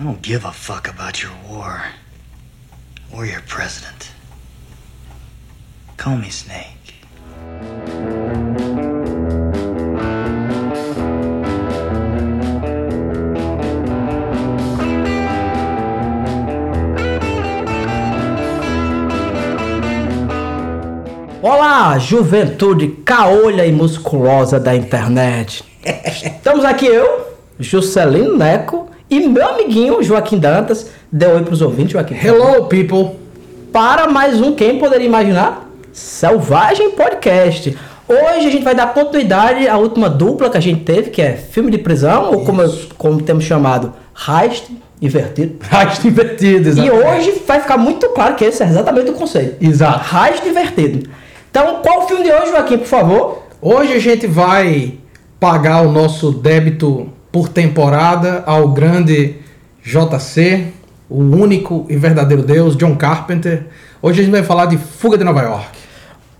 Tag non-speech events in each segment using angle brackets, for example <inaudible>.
I don't give a fuck about your war or your president. Call me Snake. Olá, juventude caolha e musculosa da internet. Estamos aqui eu, Juscelino Neco e meu amiguinho Joaquim Dantas. Deu oi pros ouvintes, Joaquim. Hello, people. Para mais um, quem poderia imaginar? Selvagem Podcast. Hoje a gente vai dar continuidade à última dupla que a gente teve, que é filme de prisão, ou como, como temos chamado, heist invertido. Heist invertido, E exatamente. hoje vai ficar muito claro que esse é exatamente o conceito. Exato. Heist invertido. Então, qual o filme de hoje, Joaquim, por favor? Hoje a gente vai pagar o nosso débito por temporada ao grande JC, o único e verdadeiro Deus, John Carpenter. Hoje a gente vai falar de Fuga de Nova York.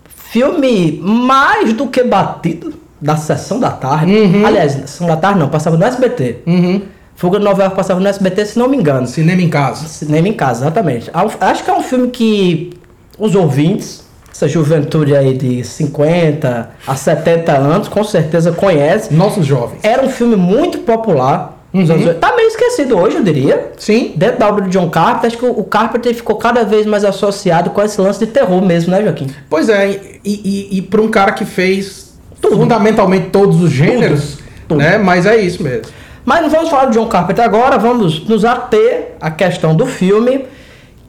Filme mais do que batido da sessão da tarde. Uhum. Aliás, sessão da tarde não, passava no SBT. Uhum. Fuga de Nova York passava no SBT, se não me engano. Cinema em casa. Cinema em casa, exatamente. Acho que é um filme que os ouvintes, essa juventude aí de 50 a 70 anos, com certeza conhece. Nossos jovens. Era um filme muito popular. Uhum. anos 80. Tá meio esquecido hoje, eu diria. Sim. Dentro da obra do John Carpenter, acho que o Carpenter ficou cada vez mais associado com esse lance de terror mesmo, né, Joaquim? Pois é, e, e, e para um cara que fez fundamentalmente todos os gêneros, Tudo. né? Mas é isso mesmo. Mas não vamos falar do John Carpenter agora, vamos nos ater à questão do filme,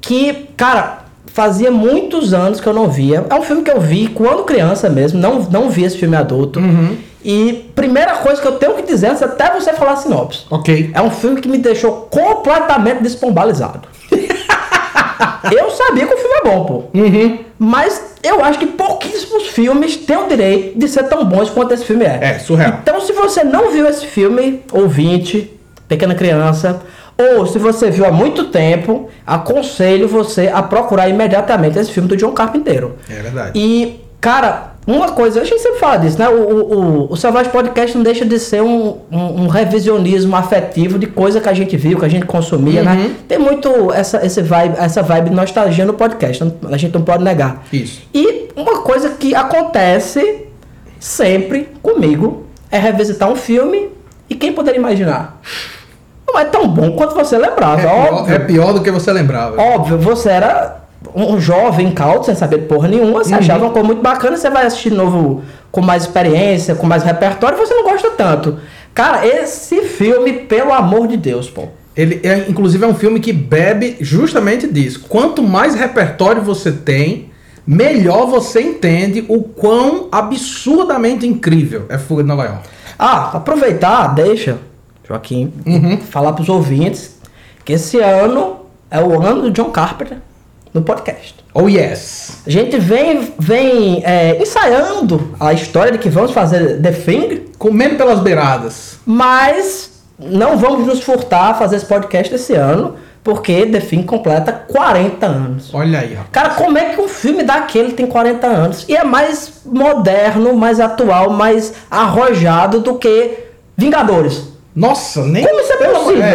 que, cara, fazia muitos anos que eu não via. É um filme que eu vi quando criança mesmo, não, não vi esse filme adulto. E primeira coisa que eu tenho que dizer, antes até você falar sinopse, Ok. é um filme que me deixou completamente despombalizado. <laughs> eu sabia que o filme é bom, pô. Uhum. Mas eu acho que pouquíssimos filmes têm o direito de ser tão bons quanto esse filme é. É, surreal. Então, se você não viu esse filme, ouvinte, pequena criança, ou se você viu há muito tempo, aconselho você a procurar imediatamente esse filme do John Carpenter. É verdade. E, cara, uma coisa, a gente sempre fala disso, né? O, o, o, Selvagem Podcast não deixa de ser um, um, um revisionismo afetivo de coisa que a gente viu, que a gente consumia, né? Tem muito essa, esse vibe, essa vibe de nostalgia no podcast, a gente não pode negar. Isso. E uma coisa que acontece sempre comigo é revisitar um filme e quem poderia imaginar? Não é tão bom quanto você lembrava, É pior, é pior do que você lembrava. Óbvio, você era um jovem incauto, sem saber porra nenhuma, você achava uma coisa muito bacana, você vai assistir de novo com mais experiência, com mais repertório, você não gosta tanto. Cara, esse filme, pelo amor de Deus, pô. Ele é, inclusive, é um filme que bebe justamente disso. Quanto mais repertório você tem, melhor você entende o quão absurdamente incrível é Fuga de Nova York. Ah, aproveitar, deixa, Joaquim, falar pros ouvintes que esse ano é o ano do John Carpenter no podcast. Oh yes! A gente vem, vem é, ensaiando a história de que vamos fazer The Thing, Comendo pelas beiradas. mas não vamos nos furtar a fazer esse podcast esse ano, porque The Thing completa 40 anos. Olha aí, rapaz. Cara, como é que um filme daquele tem 40 anos? E é mais moderno, mais atual, mais arrojado do que Vingadores. Nossa, nem. Como isso é possível? É,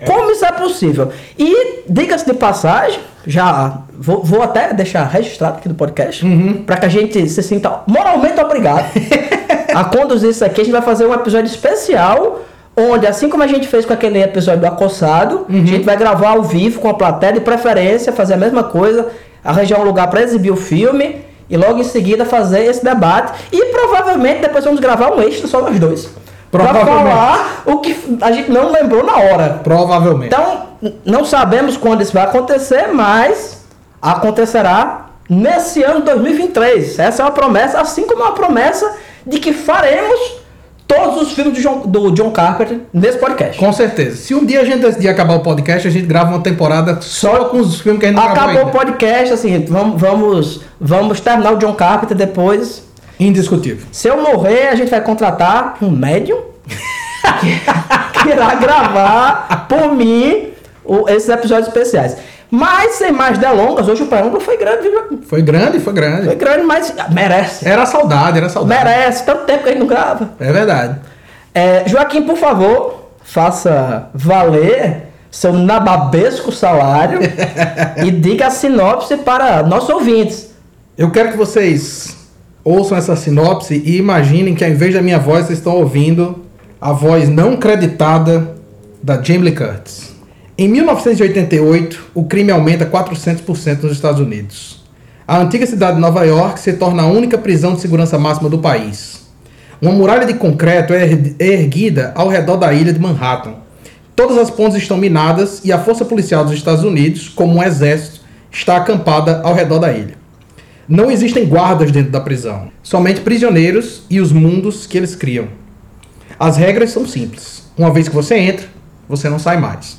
é. Como isso é possível? E, diga-se de passagem, já vou, vou até deixar registrado aqui no podcast, Uhum. para que a gente se sinta moralmente obrigado <laughs> a conduzir isso aqui. A gente vai fazer um episódio especial, onde, assim como a gente fez com aquele episódio do Acossado, Uhum. a gente vai gravar ao vivo com a plateia, de preferência, fazer a mesma coisa, arranjar um lugar para exibir o filme. E logo em seguida fazer esse debate. E provavelmente depois vamos gravar um extra só nós dois. Pra falar o que a gente não lembrou na hora. Provavelmente. Então, não sabemos quando isso vai acontecer, mas acontecerá nesse ano 2023. Essa é uma promessa, assim como é uma promessa de que faremos todos os filmes do John, do John Carpenter nesse podcast. Com certeza. Se um dia a gente decidir acabar o podcast, a gente grava uma temporada só com os filmes que a gente não Acabou o podcast, assim, vamos, vamos, vamos terminar o John Carpenter depois. Indiscutível. Se eu morrer, a gente vai contratar um médium <laughs> que, irá gravar por mim o- esses episódios especiais. Mas, sem mais delongas, hoje o preâmbulo foi grande, viu? Joaquim? Foi grande, foi grande. Foi grande, mas merece. Era saudade, era saudade. Merece, tanto tempo que a gente não grava. É verdade. É, Joaquim, por favor, faça valer seu nababesco salário <laughs> e diga a sinopse para nossos ouvintes. Eu quero que vocês ouçam essa sinopse e imaginem que ao invés da minha voz, vocês estão ouvindo a voz não creditada da Jamie Lee Curtis. Em 1988, o crime aumenta 400% nos Estados Unidos. A antiga cidade de Nova York se torna a única prisão de segurança máxima do país. Uma muralha de concreto é erguida ao redor da ilha de Manhattan. Todas as pontes estão minadas e a força policial dos Estados Unidos, como um exército, está acampada ao redor da ilha. Não existem guardas dentro da prisão, somente prisioneiros e os mundos que eles criam. As regras são simples. Uma vez que você entra, você não sai mais.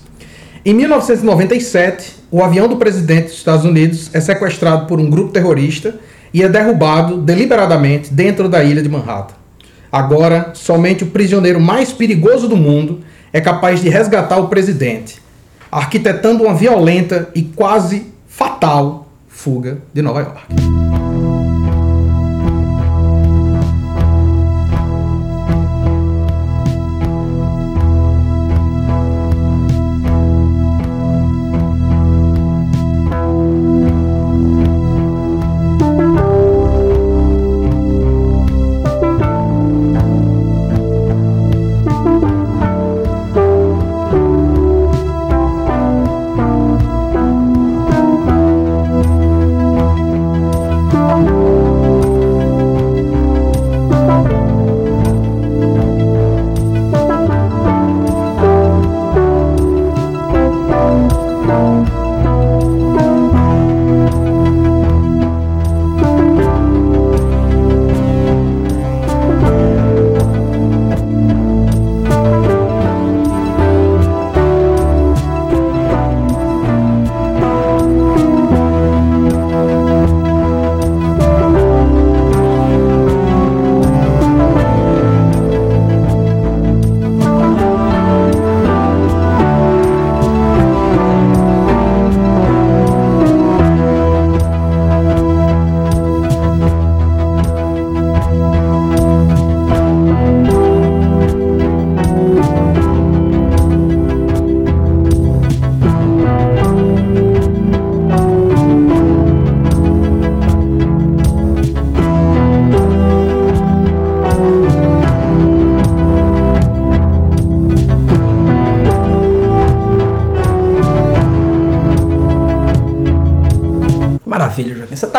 Em 1997, o avião do presidente dos Estados Unidos é sequestrado por um grupo terrorista e é derrubado deliberadamente dentro da ilha de Manhattan. Agora, somente o prisioneiro mais perigoso do mundo é capaz de resgatar o presidente, arquitetando uma violenta e quase fatal fuga de Nova York.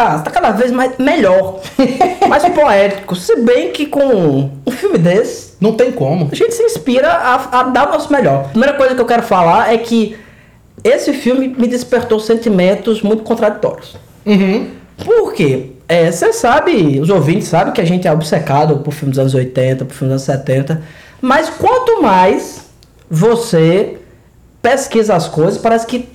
Tá, tá cada vez mais melhor, <laughs> mais poético. Se bem que com um filme desse, Não tem como. a gente se inspira a, a dar o nosso melhor. A primeira coisa que eu quero falar é que esse filme me despertou sentimentos muito contraditórios. Uhum. Por quê? É, Você sabe, os ouvintes sabem que a gente é obcecado por filmes dos anos 80, por filmes dos anos 70. Mas quanto mais você pesquisa as coisas, parece que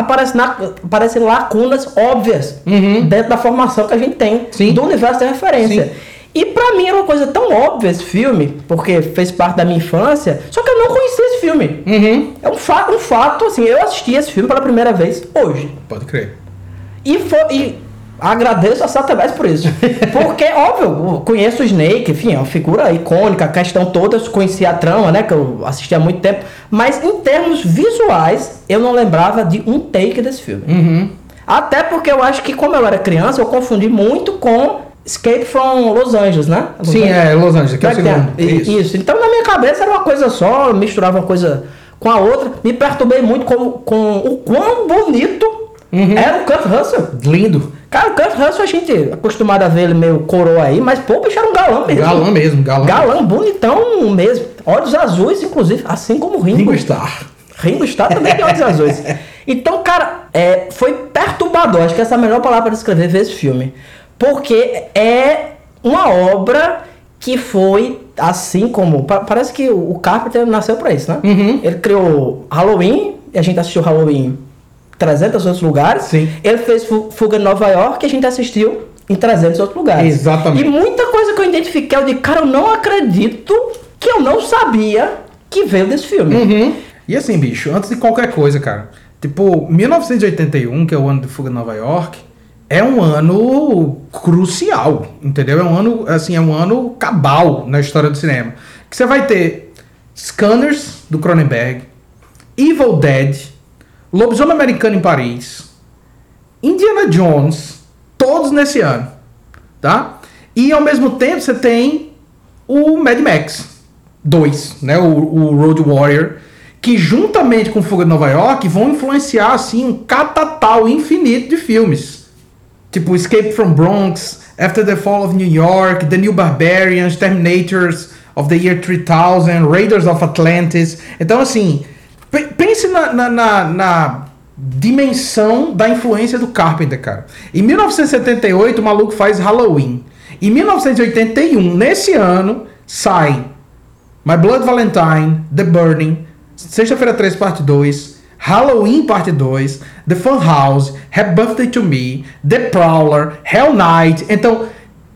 aparece na, aparecem lacunas óbvias Uhum. dentro da formação que a gente tem Sim. do universo de referência. Sim. E pra mim era uma coisa tão óbvia esse filme, porque fez parte da minha infância, só que eu não conhecia esse filme. Uhum. É um, fa um fato, assim, eu assisti esse filme pela primeira vez hoje. Pode crer. E, foi, e agradeço a Satanás por isso. <laughs> Porque, óbvio, conheço o Snake, enfim, é uma figura icônica, a questão toda, eu conhecia a trama, né? Que eu assisti há muito tempo. Mas em termos visuais, eu não lembrava de um take desse filme. Uhum. Até porque eu acho que, como eu era criança, eu confundi muito com Escape from Los Angeles, né? Los Sim, Angeles. é Los Angeles, que é o segundo. i- Isso. Então na minha cabeça era uma coisa só, eu misturava uma coisa com a outra. Me perturbei muito com, com o quão bonito Uhum. era o Kurt Russell. Lindo. Cara, o Kurt Russell a gente é acostumado a ver ele meio coroa aí, mas pô, o bicho era um galã mesmo. Galã mesmo, galã. Galã, bonitão mesmo. Olhos azuis, inclusive, assim como o Ringo. Ringo Starr. Ringo Starr também tem olhos azuis. <laughs> Então, cara, é, foi perturbador. Acho que essa é a melhor palavra para descrever ver esse filme. Porque é uma obra que foi assim como. pa- Parece que o Carpenter nasceu pra isso, né? Uhum. Ele criou Halloween, e a gente assistiu Halloween 300 outros lugares. Sim. Ele fez Fu- Fuga em Nova York, e a gente assistiu em 300 outros lugares. Exatamente. E muita coisa que eu identifiquei, eu digo, cara, eu não acredito que eu não sabia que veio desse filme. Uhum. E assim, bicho, antes de qualquer coisa, cara, tipo, 1981, que é o ano de Fuga de Nova York, é um ano crucial, entendeu? É um ano, assim, é um ano cabal na história do cinema. Que você vai ter Scanners, do Cronenberg, Evil Dead, Lobisomem Americano em Paris, Indiana Jones, todos nesse ano, tá? E ao mesmo tempo você tem o Mad Max 2, né? O, o Road Warrior, que juntamente com Fuga de Nova York vão influenciar assim um catatal infinito de filmes. Tipo Escape from Bronx, After the Fall of New York, The New Barbarians, Terminators of the Year 3000, Raiders of Atlantis. Então, assim, pense na, na, na- na dimensão da influência do Carpenter, cara. Em 1978, o maluco faz Halloween. Em 1981, nesse ano, sai My Blood Valentine, The Burning, Sexta-feira 3, parte 2, Halloween, parte 2, The Fun House, Happy Birthday to Me, The Prowler, Hell Night. Então,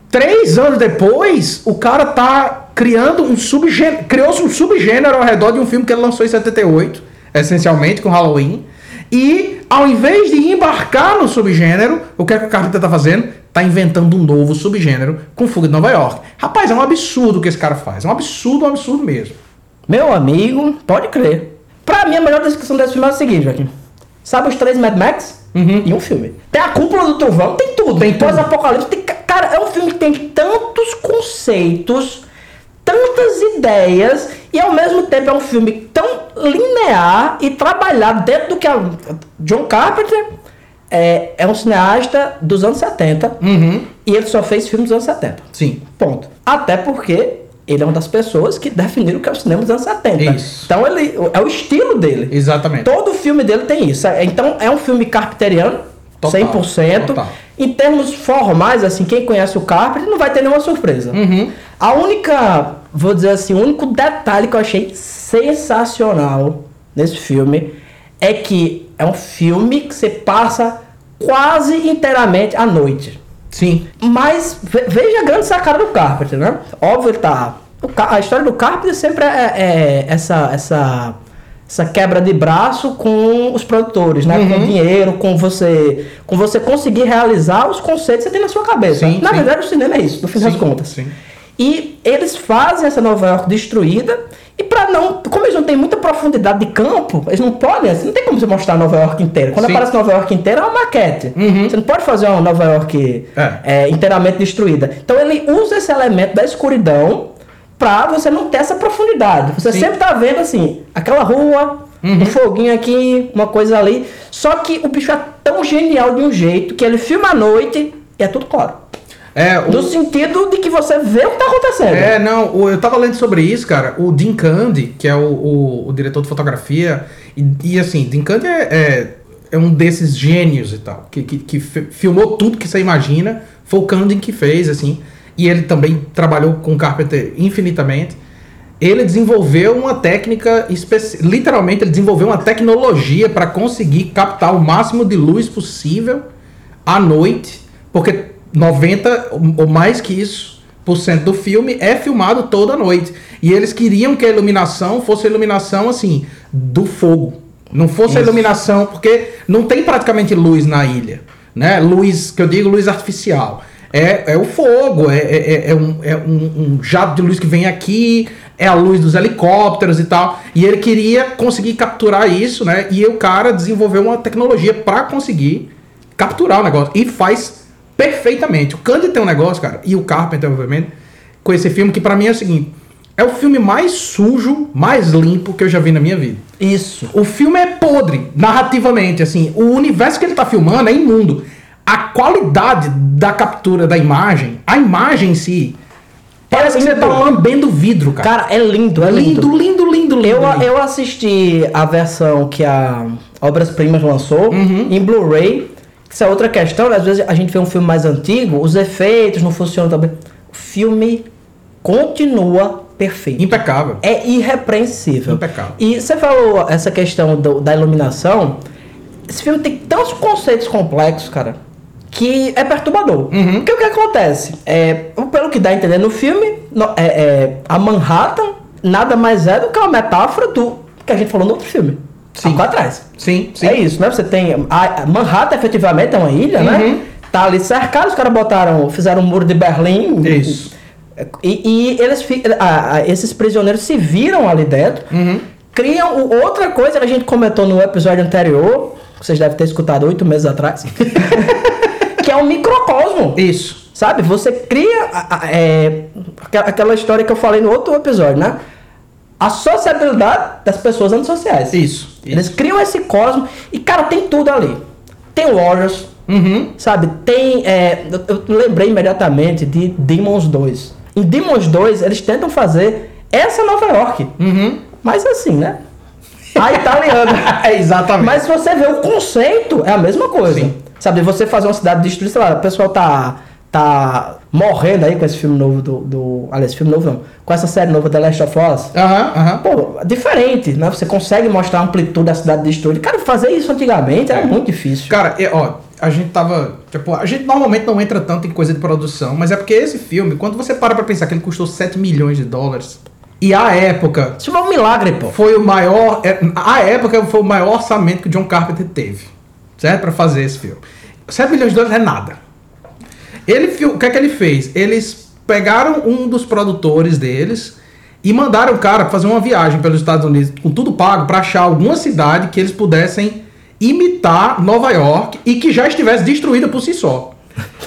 três anos depois, o cara tá criando um subgênero. Criou-se um subgênero ao redor de um filme que ele lançou em 78, essencialmente, com Halloween. E, ao invés de embarcar no subgênero, o que, é que o Carpenter tá fazendo? Tá inventando um novo subgênero com Fuga de Nova York. Rapaz, é um absurdo o que esse cara faz. É um absurdo, um absurdo mesmo. Meu amigo, pode crer. Pra mim, a melhor descrição desse filme é o seguinte, Joaquim. Sabe os três Mad Max? E um filme. Tem a cúpula do trovão, tem tudo. Tem pós-apocalipse. Tem... Cara, é um filme que tem tantos conceitos, tantas ideias, e ao mesmo tempo é um filme tão linear e trabalhado dentro do que a John Carpenter é, é um cineasta dos anos 70 Uhum. e ele só fez filmes dos anos 70. Sim. Ponto. Até porque ele é uma das pessoas que definiram o que é o cinema dos anos 70. Isso. Então ele é o estilo dele. Exatamente. Todo filme dele tem isso. Então é um filme carpenteriano, Total, 100%. total. Em termos formais, assim, quem conhece o Carpenter não vai ter nenhuma surpresa. Uhum. A única, vou dizer assim, o único detalhe que eu achei sensacional nesse filme é que é um filme que você passa quase inteiramente à noite. Sim. Mas ve- veja a grande sacada do Carpenter, né? Óbvio, ele tá. a história do Carpenter sempre é, é essa, essa, essa quebra de braço com os produtores, né? Com dinheiro, com você, com você conseguir realizar os conceitos que você tem na sua cabeça. Sim, na sim. verdade, o cinema é isso, no fim das Sim, contas. sim. E eles fazem essa Nova York destruída. E pra não. Como eles não têm muita profundidade de campo, eles não podem. Assim, não tem como você mostrar Nova York inteira. Quando Sim. Uhum. aparece Nova York inteira, é uma maquete. Você não pode fazer uma Nova York É. é, inteiramente destruída. Então ele usa esse elemento da escuridão pra você não ter essa profundidade. Você Sim. sempre tá vendo assim, aquela rua, um foguinho aqui, uma coisa ali. Só que o bicho é tão genial de um jeito que ele filma à noite e é tudo claro. É, o- No sentido de que você vê o que tá acontecendo. É, não, eu tava lendo sobre isso, cara. O Dean Candy, que é o, o- o diretor de fotografia, e, e, assim, Dean Candy é, é, é um desses gênios e tal, que, que, que fi- filmou tudo que você imagina. Foi o Candy que fez, assim, e ele também trabalhou com Carpenter infinitamente. Ele desenvolveu uma técnica literalmente ele desenvolveu uma tecnologia para conseguir captar o máximo de luz possível à noite, porque 90 ou mais que isso por cento do filme é filmado toda noite. E eles queriam que a iluminação fosse a iluminação assim do fogo. Não fosse a Isso. iluminação, porque não tem praticamente luz na ilha, né? Luz, que eu digo luz artificial. É, é o fogo, é, é, é um, é um, um jato de luz que vem aqui, é a luz dos helicópteros e tal. E ele queria conseguir capturar isso, né? E o cara desenvolveu uma tecnologia para conseguir capturar o negócio. E faz perfeitamente. O Candy tem um negócio, cara, e o Carpenter, obviamente, com esse filme, que pra mim é o seguinte: é o filme mais sujo, mais limpo que eu já vi na minha vida. Isso. O filme é podre, narrativamente, assim. O universo que ele tá filmando é imundo. A qualidade da captura da imagem, a imagem em si, parece que você tá lambendo vidro, cara. Cara, é lindo, é lindo. lindo, lindo, lindo, lindo. Eu, lindo. eu assisti a versão que a Obras Primas lançou Uhum. em Blu-ray. Isso é outra questão, né? às vezes a gente vê um filme mais antigo, os efeitos não funcionam também. O filme continua perfeito. Impecável. É irrepreensível. Impecável. E você falou essa questão do- da iluminação. Esse filme tem tantos conceitos complexos, cara, que é perturbador. Uhum. Porque o que acontece? É, pelo que dá a entender no filme, no- é- é, a Manhattan nada mais é do que uma metáfora do que a gente falou no outro filme. Sim. Atrás. Sim, sim. É isso, né? Você tem. A, Manhattan efetivamente é uma ilha, Uhum. né? Tá ali cercado, os caras botaram. Fizeram um muro de Berlim. Isso. E, e eles a- a- esses prisioneiros se viram ali dentro. Uhum. criam outra coisa que a gente comentou no episódio anterior, que vocês devem ter escutado oito meses atrás, <laughs> que é um microcosmo. Isso. Sabe? Você cria é, aquela- história que eu falei no outro episódio, né? A sociabilidade das pessoas antissociais. Isso. Eles criam esse cosmo e, cara, tem tudo ali. Tem Warriors, Uhum. sabe? Tem. é, eu, eu lembrei imediatamente de Demons 2. Em Demons 2, eles tentam fazer essa Nova York. Uhum. Mas assim, né? A italiana. É, <laughs> exatamente. Mas se você vê o conceito, é a mesma coisa. Sim. Sabe, você fazer uma cidade destruída, sei lá, o pessoal tá, tá morrendo aí com esse filme novo do, do. Aliás, filme novo não. Com essa série nova The Last of Us. Aham, aham. Pô, diferente, né? Você consegue mostrar a amplitude da cidade destruída. Cara, fazer isso antigamente era muito difícil. Cara, é, ó, a gente tava. Tipo, a gente normalmente não entra tanto em coisa de produção, mas é porque esse filme, quando você para pra pensar que ele custou 7 milhões de dólares, e a época Isso foi um milagre, pô. foi o maior. é, A época foi o maior orçamento que o John Carpenter teve, certo? Pra fazer esse filme. 7 milhões de dólares é nada. Ele, o que é que ele fez? Eles pegaram um dos produtores deles e mandaram o cara fazer uma viagem pelos Estados Unidos com tudo pago pra achar alguma cidade que eles pudessem imitar Nova York e que já estivesse destruída por si só.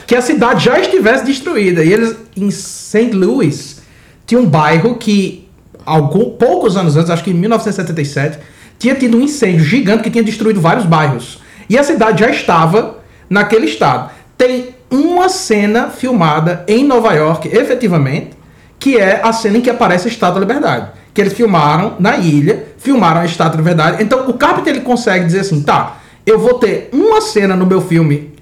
Que a cidade já estivesse destruída. E eles, em St. Louis, tinha um bairro que, algum, poucos anos antes, acho que em 1977, tinha tido um incêndio gigante que tinha destruído vários bairros. E a cidade já estava naquele estado. Tem uma cena filmada em Nova York, efetivamente, que é a cena em que aparece a Estátua da Liberdade. Que eles filmaram na ilha, filmaram a Estátua da Liberdade. Então o Carpenter ele consegue dizer assim: tá, eu vou ter uma cena no meu filme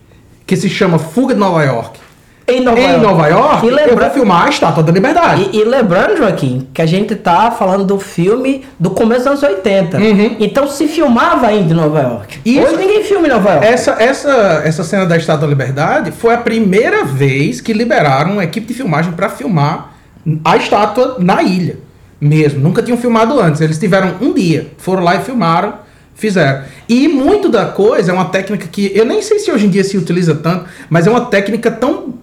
que se chama Fuga de Nova York. Em Nova em York. Nova York, E eu lembra- vou filmar a Estátua da Liberdade. E, e lembrando, Joaquim, que a gente tá falando do filme do começo dos anos 80. Uhum. Então se filmava ainda em Nova York. Isso. Hoje ninguém filma em Nova York. Essa, essa, essa cena da Estátua da Liberdade foi a primeira vez que liberaram uma equipe de filmagem para filmar a estátua na ilha. Mesmo. Nunca tinham filmado antes. Eles tiveram um dia. Foram lá e filmaram, fizeram. E muito da coisa é uma técnica que eu nem sei se hoje em dia se utiliza tanto, mas é uma técnica tão.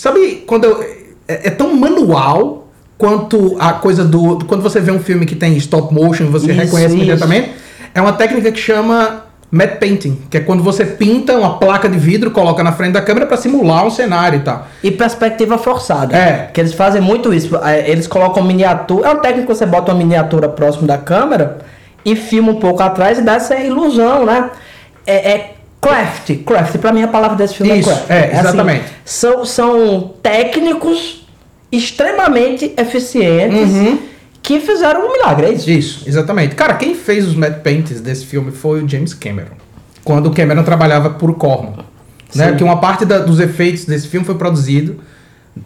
Sabe, quando eu- é, é tão manual quanto a coisa do. Quando você vê um filme que tem stop motion, você Isso, reconhece imediatamente. É uma técnica que chama matte painting, que é quando você pinta uma placa de vidro, coloca na frente da câmera para simular um cenário e tal. E perspectiva forçada. É. Que eles fazem muito isso. É, Eles colocam miniatura. É uma técnica que você bota uma miniatura próximo da câmera e filma um pouco atrás e dá essa ilusão, né? É, é craft. Craft, pra mim a palavra desse filme Isso, é craft. é, assim, exatamente. são, são técnicos extremamente eficientes Uhum. que fizeram um milagre, é isso? Isso, exatamente. Cara, quem fez os matte paintings desse filme foi o James Cameron. Quando o Cameron trabalhava por Corman. Né? Sim. Que uma parte da- dos efeitos desse filme foi produzido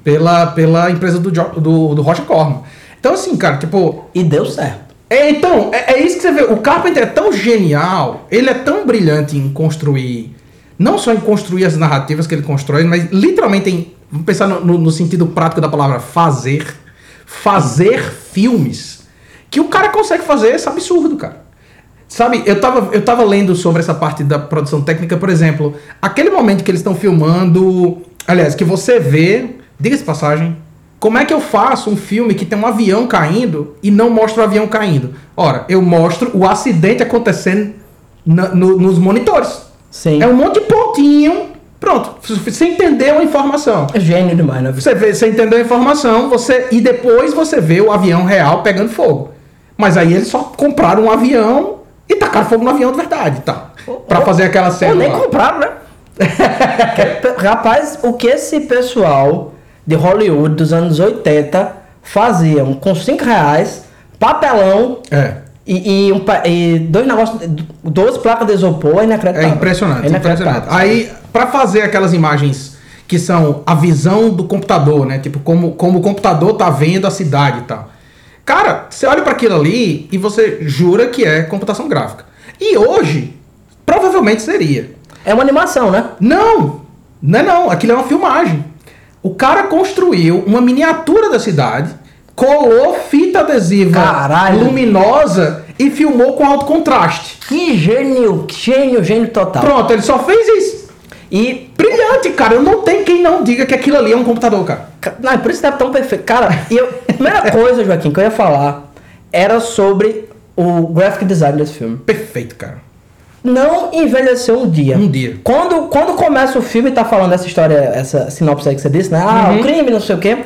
pela, pela empresa do, do, do Rocha Corman. Então, assim, cara, tipo, E deu certo. É, então, é, é isso que você vê. O Carpenter é tão genial, ele é tão brilhante em construir, não só em construir as narrativas que ele constrói, mas literalmente em, vamos pensar no, no- no sentido prático da palavra fazer, fazer filmes, que o cara consegue fazer esse absurdo, cara. Sabe, eu tava, eu tava lendo sobre essa parte da produção técnica, por exemplo, aquele momento que eles estão filmando, aliás, que você vê, diga-se passagem, como é que eu faço um filme que tem um avião caindo e não mostra o avião caindo? Ora, eu mostro o acidente acontecendo na- no- nos monitores. Sim. É um monte de pontinho, pronto, você entendeu a informação. É gênio demais, né? Você, vê, você entendeu a informação, você e depois você vê o avião real pegando fogo. Mas aí eles só compraram um avião e tacaram fogo no avião de verdade, tá? Pra fazer aquela Ou cena. nem lá. compraram, né? <laughs> Que- Rapaz, o que esse pessoal de Hollywood dos anos 80 faziam com 5 reais, papelão É. e, e, um e dois negócios, 12 placas de isopor é É inacreditável. impressionante, É inacreditável. impressionante. Aí, pra fazer aquelas imagens que são a visão do computador, né? Tipo, como, como o computador tá vendo a cidade e tal. Cara, você olha pra aquilo ali e você jura que é computação gráfica. E hoje, provavelmente seria. É uma animação, né? Não, não é não, aquilo é uma filmagem. O cara construiu uma miniatura da cidade, colou fita adesiva Caralho. luminosa e filmou com alto contraste. Que gênio, gênio, gênio total. Pronto, ele só fez isso. E Brilhante, cara. Eu não tenho quem não diga que aquilo ali é um computador, cara. Ca- Não, por isso tá tão perfeito. Cara, e eu, a primeira coisa, Joaquim, que eu ia falar era sobre o graphic design desse filme. Perfeito, cara. Não envelheceu um dia. Um dia. Quando, quando começa o filme e tá falando essa história, essa sinopse aí que você disse, né? Ah, Uhum. o crime, não sei o quê.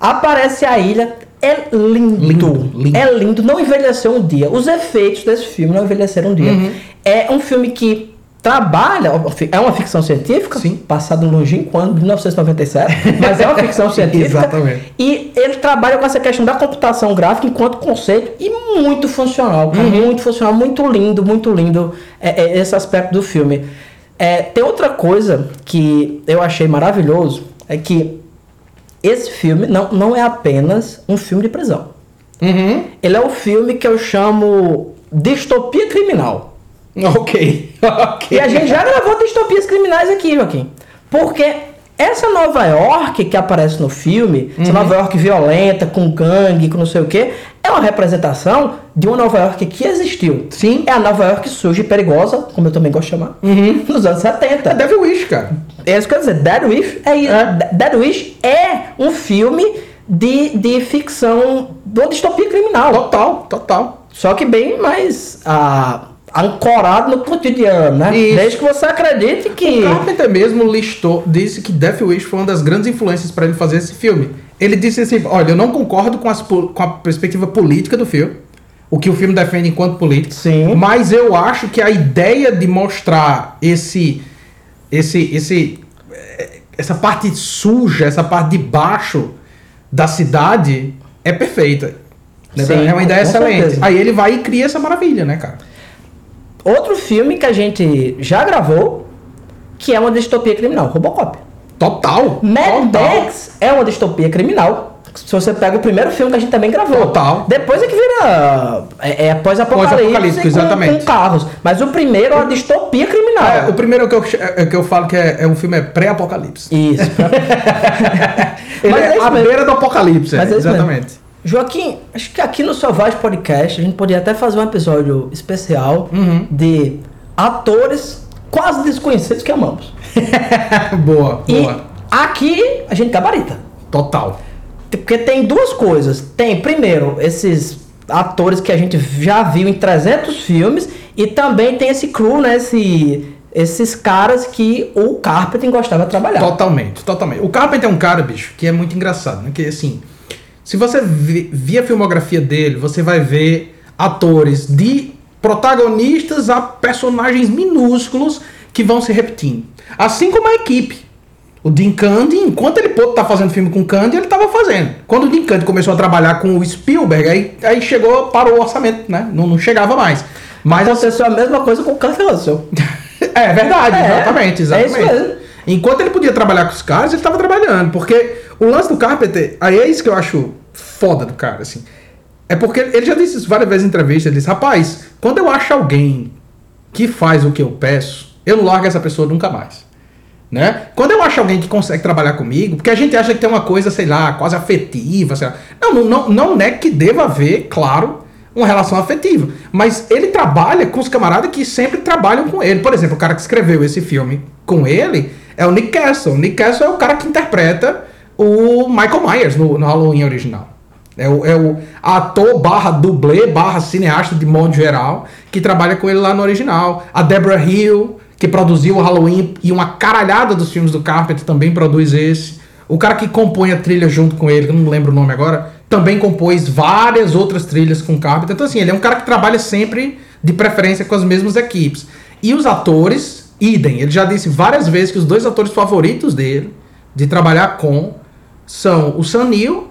Aparece a ilha. É lindo. Lindo, lindo. É lindo. Não envelheceu um dia. Os efeitos desse filme não envelheceram um dia. Uhum. É um filme que trabalha. É uma ficção científica. Sim. Passado longínquo ano de 1997. mas é uma ficção científica. Exatamente. E ele trabalha com essa questão da computação gráfica enquanto conceito e muito funcional, cara, Uhum. muito funcional, muito lindo, muito lindo é, é, esse aspecto do filme. É, tem outra coisa que eu achei maravilhoso, é que esse filme não, não é apenas um filme de prisão. Uhum. Ele é um filme que eu chamo distopia criminal. <laughs> Ok. ok. E a gente já gravou distopias criminais aqui, Joaquim. Porque essa Nova York que aparece no filme, essa Uhum. Nova York violenta, com gangue, com não sei o quê, é uma representação de uma Nova York que existiu. Sim. É a Nova York suja e perigosa, como eu também gosto de chamar, Uhum. <laughs> nos anos 70. É Devil Wish, cara. É isso que eu ia dizer, Dead Wish é, isso. É. Dead Wish é um filme de, de ficção, de uma distopia criminal. Total, total. Só que bem mais ah, ancorado no cotidiano, né? Isso. Desde que você acredite que. Carpenter mesmo listou, disse que Death Wish foi uma das grandes influências para ele fazer esse filme. Ele disse assim: olha, eu não concordo com, as com a perspectiva política do filme, o que o filme defende enquanto político, Sim. mas eu acho que a ideia de mostrar esse, esse, esse, eh, essa parte suja, essa parte de baixo da cidade é perfeita. Né? Sim, é uma ideia excelente. certeza. Aí ele vai e cria essa maravilha, né, cara? Outro filme que a gente já gravou, que é uma distopia criminal, Robocop. Total. Mad total. Max é uma distopia criminal. Se você pega o primeiro filme que a gente também gravou. Total. Depois é que vira. É, é Pós-apocalíptico, com, exatamente. com carros. Mas o primeiro é uma distopia criminal. É, o primeiro que eu, é, que eu falo que é, é um filme é pré-apocalipse. Isso. <laughs> Mas é, é a mesmo. beira do apocalipse, Mas é isso mesmo. Joaquim, acho que aqui no Selvagem Podcast a gente poderia até fazer um episódio especial Uhum. de atores quase desconhecidos que amamos. <laughs> boa, E boa. aqui a gente gabarita. Total. Porque tem duas coisas. Tem, primeiro, esses atores que a gente já viu em 300 filmes e também tem esse crew, né? Esse, esses caras que o Carpenter gostava de trabalhar. Totalmente, totalmente. O Carpenter é um cara, bicho, que é muito engraçado, né? Que assim, se você vi- vir a filmografia dele, você vai ver atores de protagonistas a personagens minúsculos que vão se repetindo. Assim como a equipe. O Dean Candy, enquanto ele pôde estar fazendo filme com o Candy, ele estava fazendo. Quando o Dean Candy começou a trabalhar com o Spielberg, aí, aí chegou, parou o orçamento, né? Não, não chegava mais. Mas assim, Aconteceu a mesma coisa com o Kurt Russell. <laughs> é verdade, É, exatamente, é exatamente. isso mesmo. Enquanto ele podia trabalhar com os caras, ele estava trabalhando. Porque o lance do Carpenter, aí é isso que eu acho foda do cara, assim. É porque ele já disse isso várias vezes em entrevista, ele disse, rapaz, quando eu acho alguém que faz o que eu peço, eu não largo essa pessoa nunca mais. Né? Quando eu acho alguém que consegue trabalhar comigo, porque a gente acha que tem uma coisa, sei lá, quase afetiva, sei lá. Não, não, não, não é que deva haver, claro, uma relação afetiva. Mas ele trabalha com os camaradas que sempre trabalham com ele. Por exemplo, o cara que escreveu esse filme com ele é o Nick Castle. O Nick Castle é o cara que interpreta o Michael Myers no, no Halloween original. É o, é o ator barra dublê barra cineasta de modo geral que trabalha com ele lá no original. A Deborah Hill, que produziu o Halloween e uma caralhada dos filmes do Carpenter também produz esse. O cara que compõe a trilha junto com ele, que eu não lembro o nome agora, também compôs várias outras trilhas com o Carpenter. Então, assim, ele é um cara que trabalha sempre de preferência com as mesmas equipes. E os atores, idem. Ele já disse várias vezes que os dois atores favoritos dele, de trabalhar com, são o Sam Neill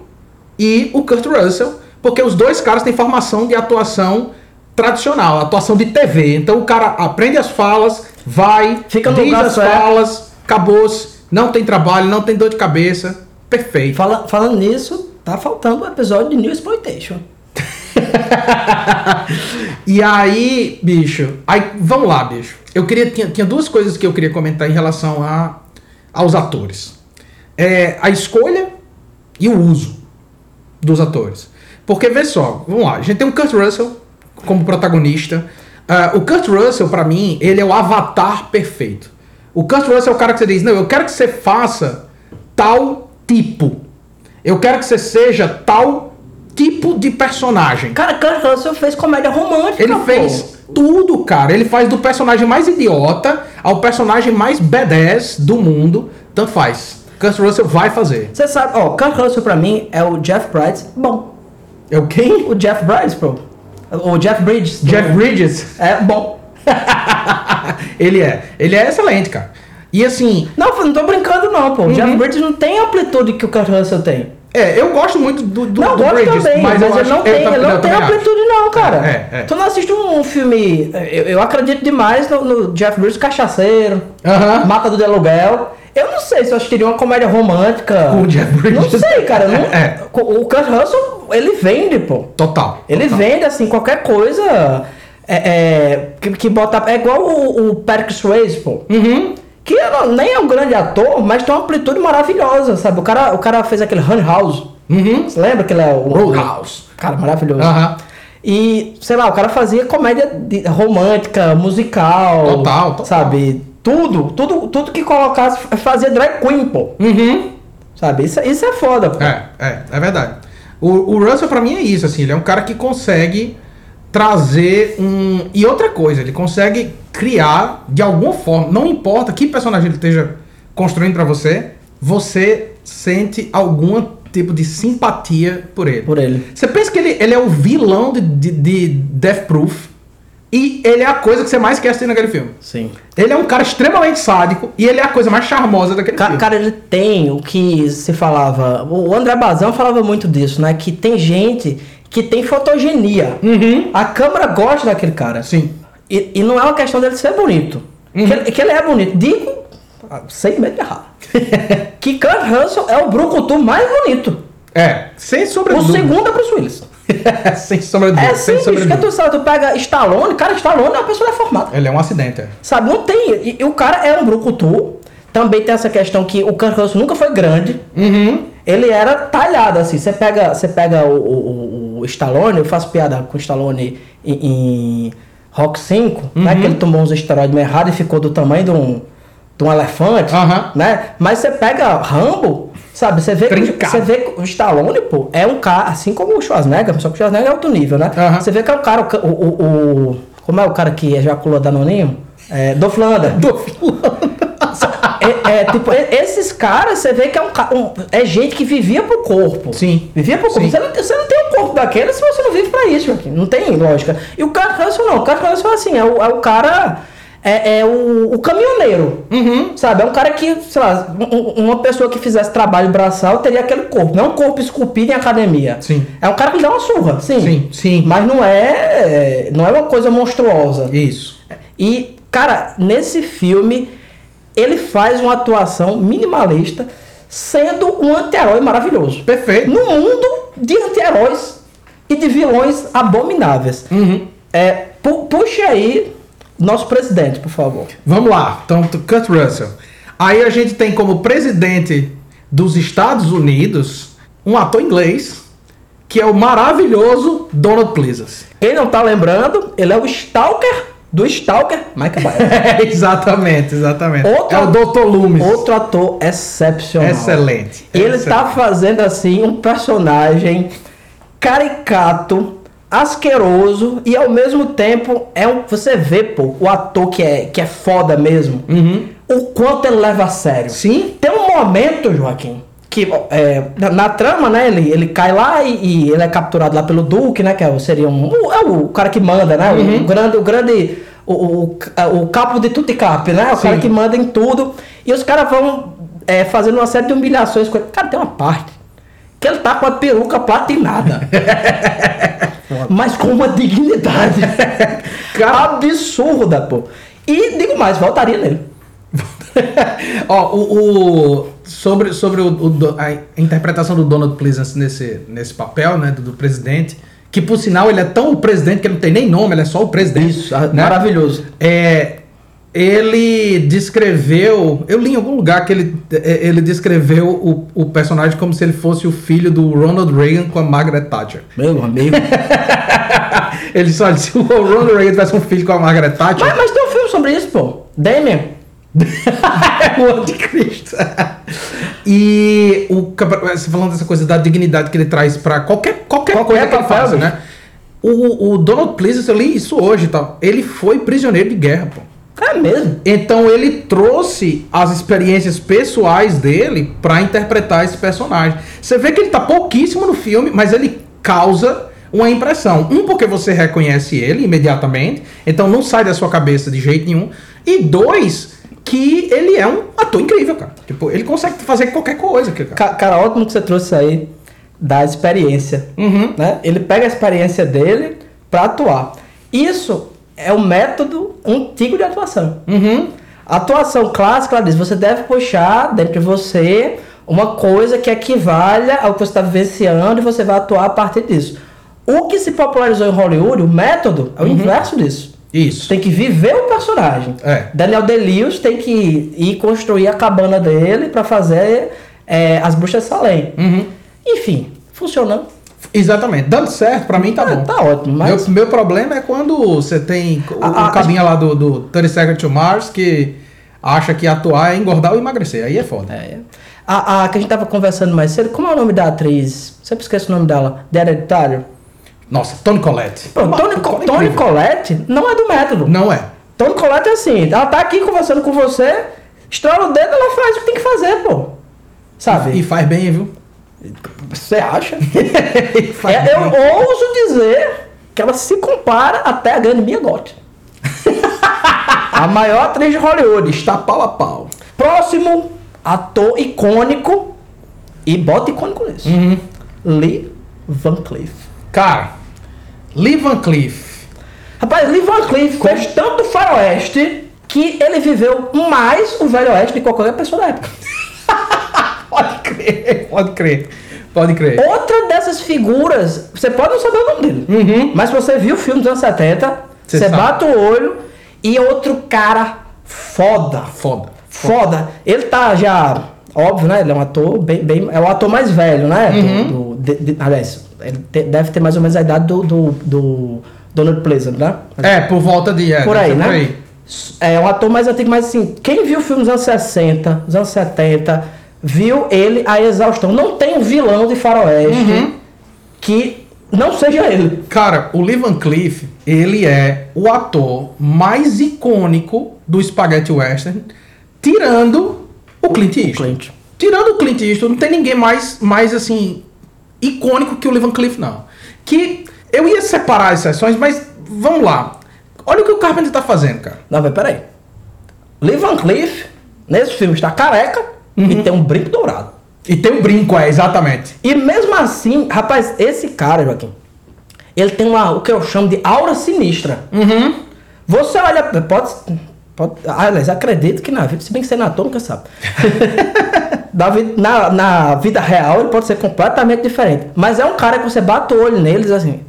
e o Kurt Russell, porque os dois caras têm formação de atuação tradicional, atuação de TV. Então o cara aprende as falas, vai, Fica diz as certo. falas, acabou-se, não tem trabalho, não tem dor de cabeça. Perfeito. Fala- falando nisso, tá faltando um episódio de New Exploitation. <laughs> E aí, bicho, aí vamos lá, bicho. Eu queria tinha, tinha duas coisas que eu queria comentar em relação a, aos atores. É, a escolha e o uso dos atores. Porque vê só, vamos lá, a gente tem o Kurt Russell como protagonista. Ah, o Kurt Russell, pra mim, ele é o avatar perfeito. O Kurt Russell é o cara que você diz, não, eu quero que você faça tal tipo. Eu quero que você seja tal tipo de personagem. Cara, Kurt Russell fez comédia romântica, Ele pô. fez tudo, cara. Ele faz do personagem mais idiota ao personagem mais badass do mundo. Tanto faz. Kurt Russell vai fazer. Você sabe, ó, Kurt Russell pra mim é o Jeff Bridges bom. É o quem? O Jeff Bridges, pô. O Jeff Bridges. Jeff Bridges. É bom. <laughs> ele é. Ele é excelente, cara. E assim, Não, não tô brincando não, pô. O Uhum. Jeff Bridges não tem a amplitude que o Kurt Russell tem. é, eu gosto muito do, do, não, do gosto Bridges, também, mas, eu ele não tem, ele não tem também acho. amplitude não, cara. É, é. Tu não assiste um filme... Eu, eu acredito demais no, no Jeff Bridges cachaceiro, Aham. Mata do de Aluguel. Eu não sei se eu assistiria uma comédia romântica. O Jeff Bridges. Não sei, cara. Não, É. O Kurt Russell, ele vende, pô. Total. Ele total. vende, assim, qualquer coisa é, é, que, que bota... É igual o, o Patrick Swayze, pô. Uhum. Que nem é um grande ator, mas tem uma amplitude maravilhosa, sabe? O cara, o cara fez aquele Honey House. Uhum. Você lembra que ele é o... Roadhouse. Cara, maravilhoso. Aham. E, sei lá, o cara fazia comédia romântica, musical. Total, total. Sabe? Tudo, tudo, tudo que colocasse, fazia drag queen, pô. Uhum. Sabe? Isso, isso é foda, pô. É, é, é verdade. O, o Russell pra mim é isso, assim, ele é um cara que consegue trazer um. E outra coisa, ele consegue criar de alguma forma, não importa que personagem ele esteja construindo pra você, você sente algum tipo de simpatia por ele. Por ele. Você pensa que ele, ele é o vilão de, de, de Death Proof e ele é a coisa que você mais quer assistir naquele filme. Sim. Ele é um cara extremamente sádico e ele é a coisa mais charmosa daquele Ca- filme. Cara, ele tem o que se falava. O André Bazão falava muito disso, né? Que tem gente que tem fotogenia. Uhum. A câmera gosta daquele cara. Sim. E, e não é uma questão dele ser bonito. Uhum. Que, ele, que ele é bonito. Digo, ah, sem medo de errar. <laughs> que Kurt Russell é o brucutu mais bonito. É, sem sombra O segundo é Bruce Willis. <laughs> sem sombra de É dúvida. sem porque tu sabe, tu pega Stallone, cara, Stallone é uma pessoa deformada. Ele é um acidente, é. Sabe, não tem. E, e o cara é um brucutu. Também tem essa questão que o Kurt Russell nunca foi grande. Uhum. Ele era talhado, assim. Você pega, você pega o, o, o Stallone, eu faço piada com o Stallone em, em Rock 5, né? Uhum. Que ele tomou uns esteroides meio errados e ficou do tamanho de um, de um elefante, Aham. né? Mas você pega Rambo, sabe? Você vê, você vê que o Stallone, pô, é um cara, assim como o Schwarzenegger, só que o Schwarzenegger é outro nível, né? Aham. Você vê que é o cara, o, o, o, o- como é o cara que ejaculou Danoninho? É, <laughs> Dolph Lundgren. É, é, tipo, e- esses caras, você vê que é um, um- é gente que vivia pro corpo. Sim. Vivia pro corpo. Sim. Você não, você não tem um corpo daquele se você não vive pra isso, Joaquim. Não tem lógica. E o Kurt Russell não. O Kurt Russell, assim, é o, é o cara... É, é o, o caminhoneiro. Uhum. Sabe? É um cara que, sei lá, um- um- uma pessoa que fizesse trabalho braçal teria aquele corpo. Não é um corpo esculpido em academia. Sim. É um cara que dá uma surra, sim. Sim, sim. Mas não é, não é uma coisa monstruosa. Isso. E, cara, nesse filme, ele faz uma atuação minimalista, sendo um anti-herói maravilhoso. Perfeito. No mundo de anti-heróis e de vilões abomináveis. Uhum. É, pu puxe aí nosso presidente, por favor. Vamos lá. Então, Kurt Russell. Aí a gente tem como presidente dos Estados Unidos um ator inglês que é o maravilhoso Donald Pleasance. Quem não tá lembrando, ele é o Stalker do Stalker, Michael Myers. <laughs> exatamente, exatamente. Outro é o Dr. Loomis. Outro ator excepcional. Excelente. Ele excelente. tá fazendo assim um personagem caricato, asqueroso e ao mesmo tempo é um, você vê, pô, o ator que é que é foda mesmo. Uhum. O quanto ele leva a sério. Sim. Tem um momento, Joaquim, que é, na, trama, né, ele, ele cai lá e, e ele é capturado lá pelo Duque, né, que é, seria um, o- é o cara que manda, né, o, grande, o grande, o, o, o capo de Tuticap, né, o cara Sim. que manda em tudo, e os caras vão é, fazendo uma série de humilhações com ele. Cara, tem uma parte que ele tá com a peruca platinada. <laughs> mas com uma dignidade <laughs> absurda, pô. E digo mais, voltaria nele. <laughs> Ó, o, o- sobre, sobre o, o a interpretação do Donald Pleasance nesse, nesse papel, né, do, do presidente, que por sinal ele é tão o presidente que ele não tem nem nome, ele é só o presidente. Isso, ah, né? maravilhoso. É, ele descreveu, eu li em algum lugar que ele, é, ele descreveu o, o personagem como se ele fosse o filho do Ronald Reagan com a Margaret Thatcher. Meu amigo. <laughs> Ele só disse se o Ronald Reagan tivesse um filho com a Margaret Thatcher. mas, mas tem um filme sobre isso, pô. Damien. é <laughs> o anticristo. E o falando dessa coisa da dignidade que ele traz pra qualquer, qualquer, Qualquer coisa que ele bicho. né? O, o Donald Pleasence, eu li isso hoje e tal. Ele foi prisioneiro de guerra, pô. É mesmo. Então ele trouxe as experiências pessoais dele pra interpretar esse personagem. Você vê que ele tá pouquíssimo no filme, mas ele causa uma impressão. Um, porque você reconhece ele imediatamente, então não sai da sua cabeça de jeito nenhum. E dois, que ele é um ator incrível, cara. Tipo, ele consegue fazer qualquer coisa, cara. Ca- Cara, ótimo que você trouxe aí da experiência. Uhum. né? Ele pega a experiência dele pra atuar. Isso é um método antigo de atuação. Uhum. A atuação clássica, ela diz, você deve puxar dentro de você uma coisa que equivalha ao que você está vivenciando e você vai atuar a partir disso. O que se popularizou em Hollywood, o método, é o inverso disso. Isso. tem que viver o personagem. É. Daniel Day-Lewis tem que ir construir a cabana dele pra fazer é, as bruxas Salem. Uhum. Enfim, funcionando. Exatamente. Dando certo, pra mim tá Ah, bom. tá ótimo, mas- Meu, meu problema é quando você tem o, A- a- cabinha lá do, do 30 Seconds to Mars que acha que atuar é engordar ou emagrecer. Aí é foda. É. A, a que a gente tava conversando mais cedo, como é o nome da atriz? Sempre esqueço o nome dela. De Hereditário. Nossa, Tony Collette. Pô, Uma- Tony, Co-. Tony Collette não é do método. Não é. Tony Collette é assim, ela tá aqui conversando com você, estoura o dedo, ela faz o que tem que fazer, pô. Sabe? E faz bem, viu? Você acha? <laughs> É, eu ouso dizer que ela se compara até a grande Mia Goth. <laughs> a maior atriz de Hollywood. Está pau a pau. Próximo ator icônico e bota icônico nisso. Uhum. Lee Van Cleef. Cara, Lee Van Cleef. Rapaz, Lee Van Cleef fez tanto faroeste que ele viveu mais o velho oeste de qualquer pessoa da época. <laughs> Pode crer, pode crer. Pode crer. Outra dessas figuras, você pode não saber o nome dele, Uhum. mas você viu o filme dos anos 70, Você você bate o olho e outro cara foda. Foda. Foda. Ele tá já, óbvio, né? Ele é um ator bem. bem é o ator mais velho, né? Do, Uhum. do- de- de- aliás, ele te- deve ter mais ou menos a idade do, do, do Donald Pleasant, né? É, por volta de. É, Por aí, né? É um ator mais antigo, mas assim, quem viu o filme dos anos 60, dos anos 70, viu ele a exaustão. Não tem um vilão de faroeste Uhum. que não seja ele. Cara, o Lee Van Cleef, ele é o ator mais icônico do Spaghetti Western, tirando o Clint Eastwood. Clint. Tirando o Clint Eastwood, não tem ninguém mais, mais assim, icônico que o Lee Van Cleef, não. Que eu ia separar as sessões, mas vamos lá. Olha o que o Carpenter tá fazendo, cara. Não, mas peraí. Lee Van Cleef, nesse filme, está careca Uhum. e tem um brinco dourado. E tem o brinco, é, exatamente. E mesmo assim, rapaz, esse cara, Joaquim, ele tem uma, o que eu chamo de aura sinistra. Uhum. Você olha, pode, pode aliás, acredito que na vida, se bem que você é ator, nunca sabe. <laughs> na, vida, na, na vida real, ele pode ser completamente diferente. Mas é um cara que você bate o olho nele e diz assim,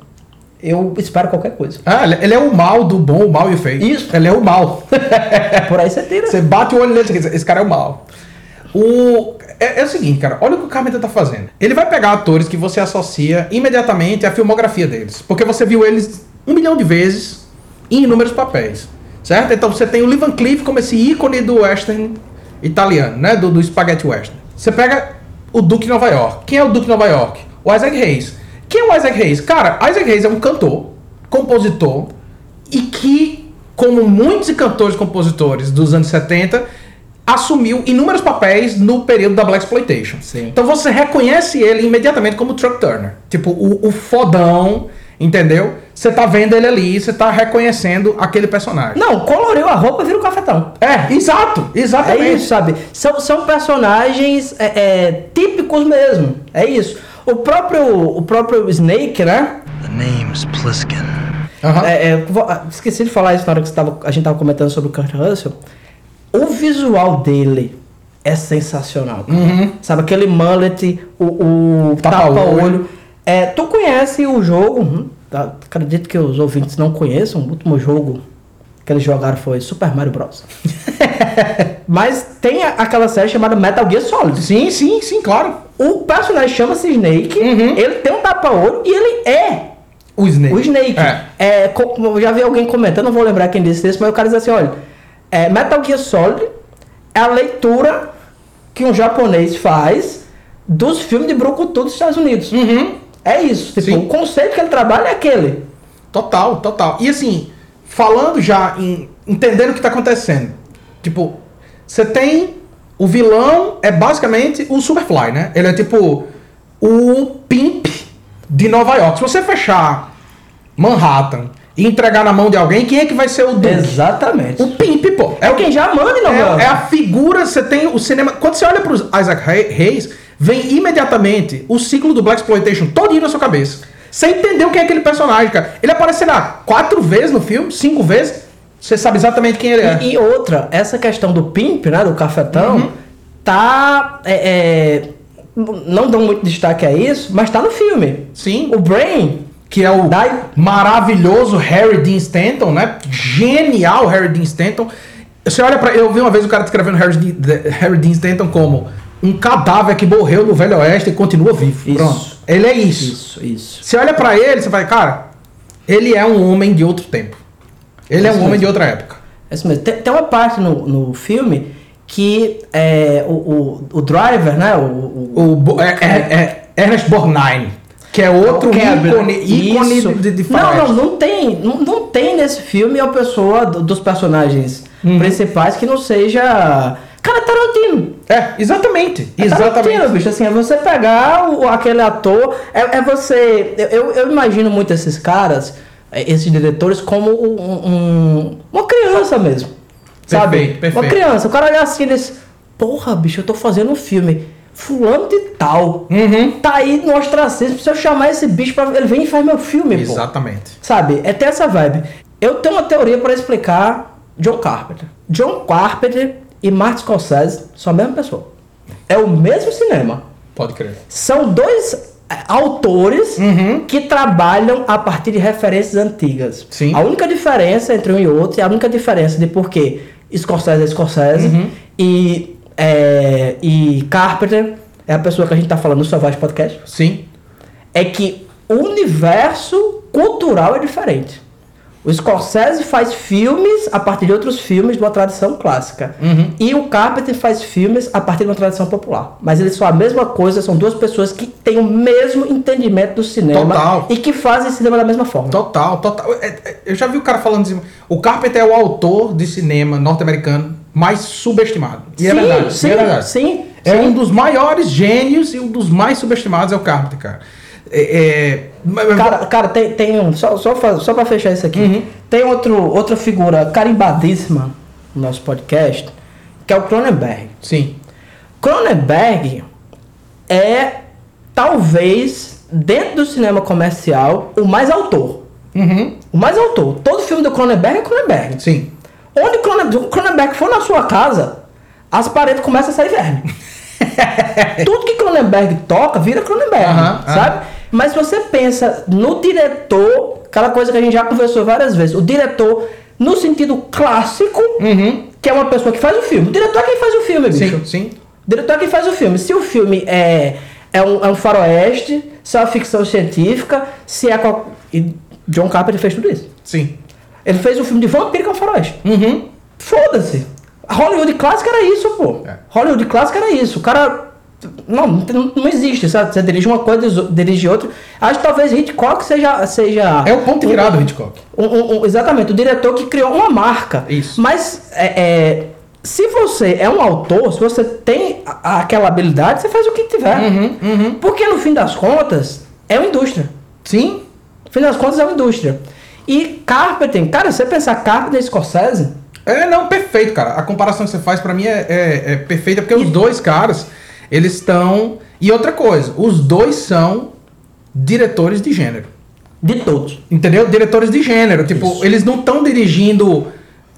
eu espero qualquer coisa. Ah, ele- é o mal do bom, o mal e o feio. Isso. Ele é o mal. <laughs> Por aí você tira. Você bate o olho nele e diz, esse cara é o mal. O... É, é o seguinte, cara, olha o que o Carpenter tá fazendo. Ele vai pegar atores que você associa imediatamente à filmografia deles. Porque você viu eles um milhão de vezes em inúmeros papéis. Certo? Então você tem o Lee Van Cleef como esse ícone do western italiano, né? Do, do spaghetti western. Você pega o Duke de Nova York. Quem é o Duke de Nova York? O Isaac Hayes. Quem é o Isaac Hayes? Cara, Isaac Hayes é um cantor, compositor e que, como muitos cantores e compositores dos anos 70, assumiu inúmeros papéis no período da Black Exploitation. Então você reconhece ele imediatamente como Truck Turner. Tipo, o, o fodão, entendeu? Você tá vendo ele ali, você tá reconhecendo aquele personagem. Não, coloriu a roupa e vira o cafetão. É, exato, exatamente. É isso, sabe? São, são personagens é, é, típicos mesmo. É isso. O próprio, o próprio Snake, né? The name's Pliskin. Aham. É, é, ah, esqueci de falar isso na hora que tava, a gente tava comentando sobre o Kurt Russell. O visual dele é sensacional. Uhum. Sabe aquele mullet, o, o Tapa-olho. É, tu conhece o jogo? hum, tá, acredito que os ouvintes não conheçam. O último jogo que eles jogaram foi Super Mario Bros. <laughs> Mas tem aquela série chamada Metal Gear Solid. Sim, sim, sim, claro. O personagem chama-se Snake, Uhum. ele tem um tapa-olho e ele é O Snake. o Snake. É. É, já vi alguém comentando, não vou lembrar quem disse isso, mas o cara diz assim, olha, é, Metal Gear Solid é a leitura que um japonês faz dos filmes de brucutu dos Estados Unidos. Uhum. É isso. Tipo, Sim. o conceito que ele trabalha é aquele. Total, total. E assim, falando já em. entendendo o que tá acontecendo. Tipo, você tem. O vilão é basicamente o Superfly, né? Ele é tipo o pimp de Nova York. Se você fechar Manhattan e entregar na mão de alguém, quem é que vai ser o Duke? Exatamente. O pimp, pô. É quem já manda York. É, é a figura, você tem o cinema. Quando você olha para Isaac Hay- Hayes, vem imediatamente o ciclo do Black Exploitation todinho na sua cabeça. Você entendeu quem é aquele personagem, cara. Ele aparece lá quatro vezes no filme, cinco vezes. Você sabe exatamente quem ele é. E, e outra, essa questão do pimp, né, do cafetão, Uhum. tá. é, é, não dão muito destaque a isso, mas tá no filme. Sim. O Brain, Que é o Dai- maravilhoso Harry Dean Stanton, né? Genial Harry Dean Stanton. Você olha para, eu vi uma vez o cara descrevendo Harry Dean, de- Harry Dean Stanton como um cadáver que morreu no Velho Oeste e continua vivo. Isso. Pronto. Ele é isso. isso, isso. Você olha pra ele, você vai, cara, ele é um homem de outro tempo. Ele é Isso um homem mesmo. de outra época. É isso mesmo. Tem, tem uma parte no, no filme que é, o, o, o driver, né? O, o- O é, é- é Ernest Borgnine, que é outro o Cab, ícone, ícone isso. de, de Não, não, não tem, não, não tem nesse filme a pessoa do- dos personagens Uhum. principais que não seja. Cara, Tarantino. É, exatamente. É exatamente. Tarantino, bicho. Assim, é você pegar o, aquele ator. É, é você. Eu, eu- imagino muito esses caras, eh, esses diretores, como um- um- uma criança mesmo. sabe? Perfeito, perfeito. Uma criança. O cara olha assim e diz: Porra, bicho, eu tô fazendo um filme. Fulano de tal. Uhum. Tá aí no ostracismo. Se eu chamar esse bicho pra. Ele vem e faz meu filme, pô. Exatamente. Sabe? É ter essa vibe. Eu tenho uma teoria para explicar John Carpenter. John Carpenter e Martin Scorsese são a mesma pessoa. É o mesmo cinema. Pode crer. São dois é, autores Uhum. que trabalham a partir de referências antigas. Sim. A única diferença entre um e outro, e a única diferença de por que Scorsese é Scorsese Uhum. e, é, e Carpenter é a pessoa que a gente tá falando no Savage Podcast Sim. é que o universo cultural é diferente. O Scorsese faz filmes a partir de outros filmes de uma tradição clássica. Uhum. E o Carpenter faz filmes a partir de uma tradição popular. Mas eles são a mesma coisa, são duas pessoas que têm o mesmo entendimento do cinema Total. e que fazem cinema da mesma forma. Total, total. É, é, Eu já vi o cara falando assim. O Carpenter é o autor de cinema norte-americano mais subestimado. E é sim, verdade. sim, é verdade. sim, É sim. um dos maiores gênios e um dos mais subestimados é o Carpenter, cara. É, é, mas- mas- Cara, cara, tem, tem um. Só, só, só pra fechar isso aqui. Uhum. Tem outro, outra figura carimbadíssima no nosso podcast, que é o Cronenberg. Sim. Cronenberg é talvez dentro do cinema comercial o mais autor. Uhum. O mais autor. Todo filme do Cronenberg é Cronenberg. Sim. Onde o Cronenberg for na sua casa, as paredes começam a sair verme. <laughs> Tudo que Cronenberg toca vira Cronenberg, aham. sabe? Mas se você pensa no diretor, aquela coisa que a gente já conversou várias vezes, o diretor no sentido clássico, Uhum. que é uma pessoa que faz o filme. O diretor é quem faz o filme, bicho. Sim, sim. O diretor é quem faz o filme. Se o filme é, é, um, é um faroeste, se é uma ficção científica, se é. qual- E John Carpenter fez tudo isso. Sim. Ele fez um filme de vampiro que é um faroeste. Uhum. Foda-se. Hollywood clássica era isso, pô. É. Hollywood clássica era isso. O cara. Não, não, existe, sabe? Você dirige uma coisa, dirige outra. Acho que talvez Hitchcock seja. seja É o ponto de virada do Hitchcock. um- um- um- exatamente, o diretor que criou uma marca. Isso. Mas é, é, se você é um autor, se você tem a- aquela habilidade, você faz o que tiver. Uhum, uhum. Porque no fim das contas, é uma indústria. Sim. No fim das contas, é uma indústria. E Carpenter, cara, você pensar Carpenter e Scorsese, É, não, perfeito, cara. A comparação que você faz pra mim é, é, é perfeita, porque os dois caras, eles estão. E outra coisa, os dois são diretores de gênero. de todos. Entendeu? Diretores de gênero. Tipo, Isso. eles não estão dirigindo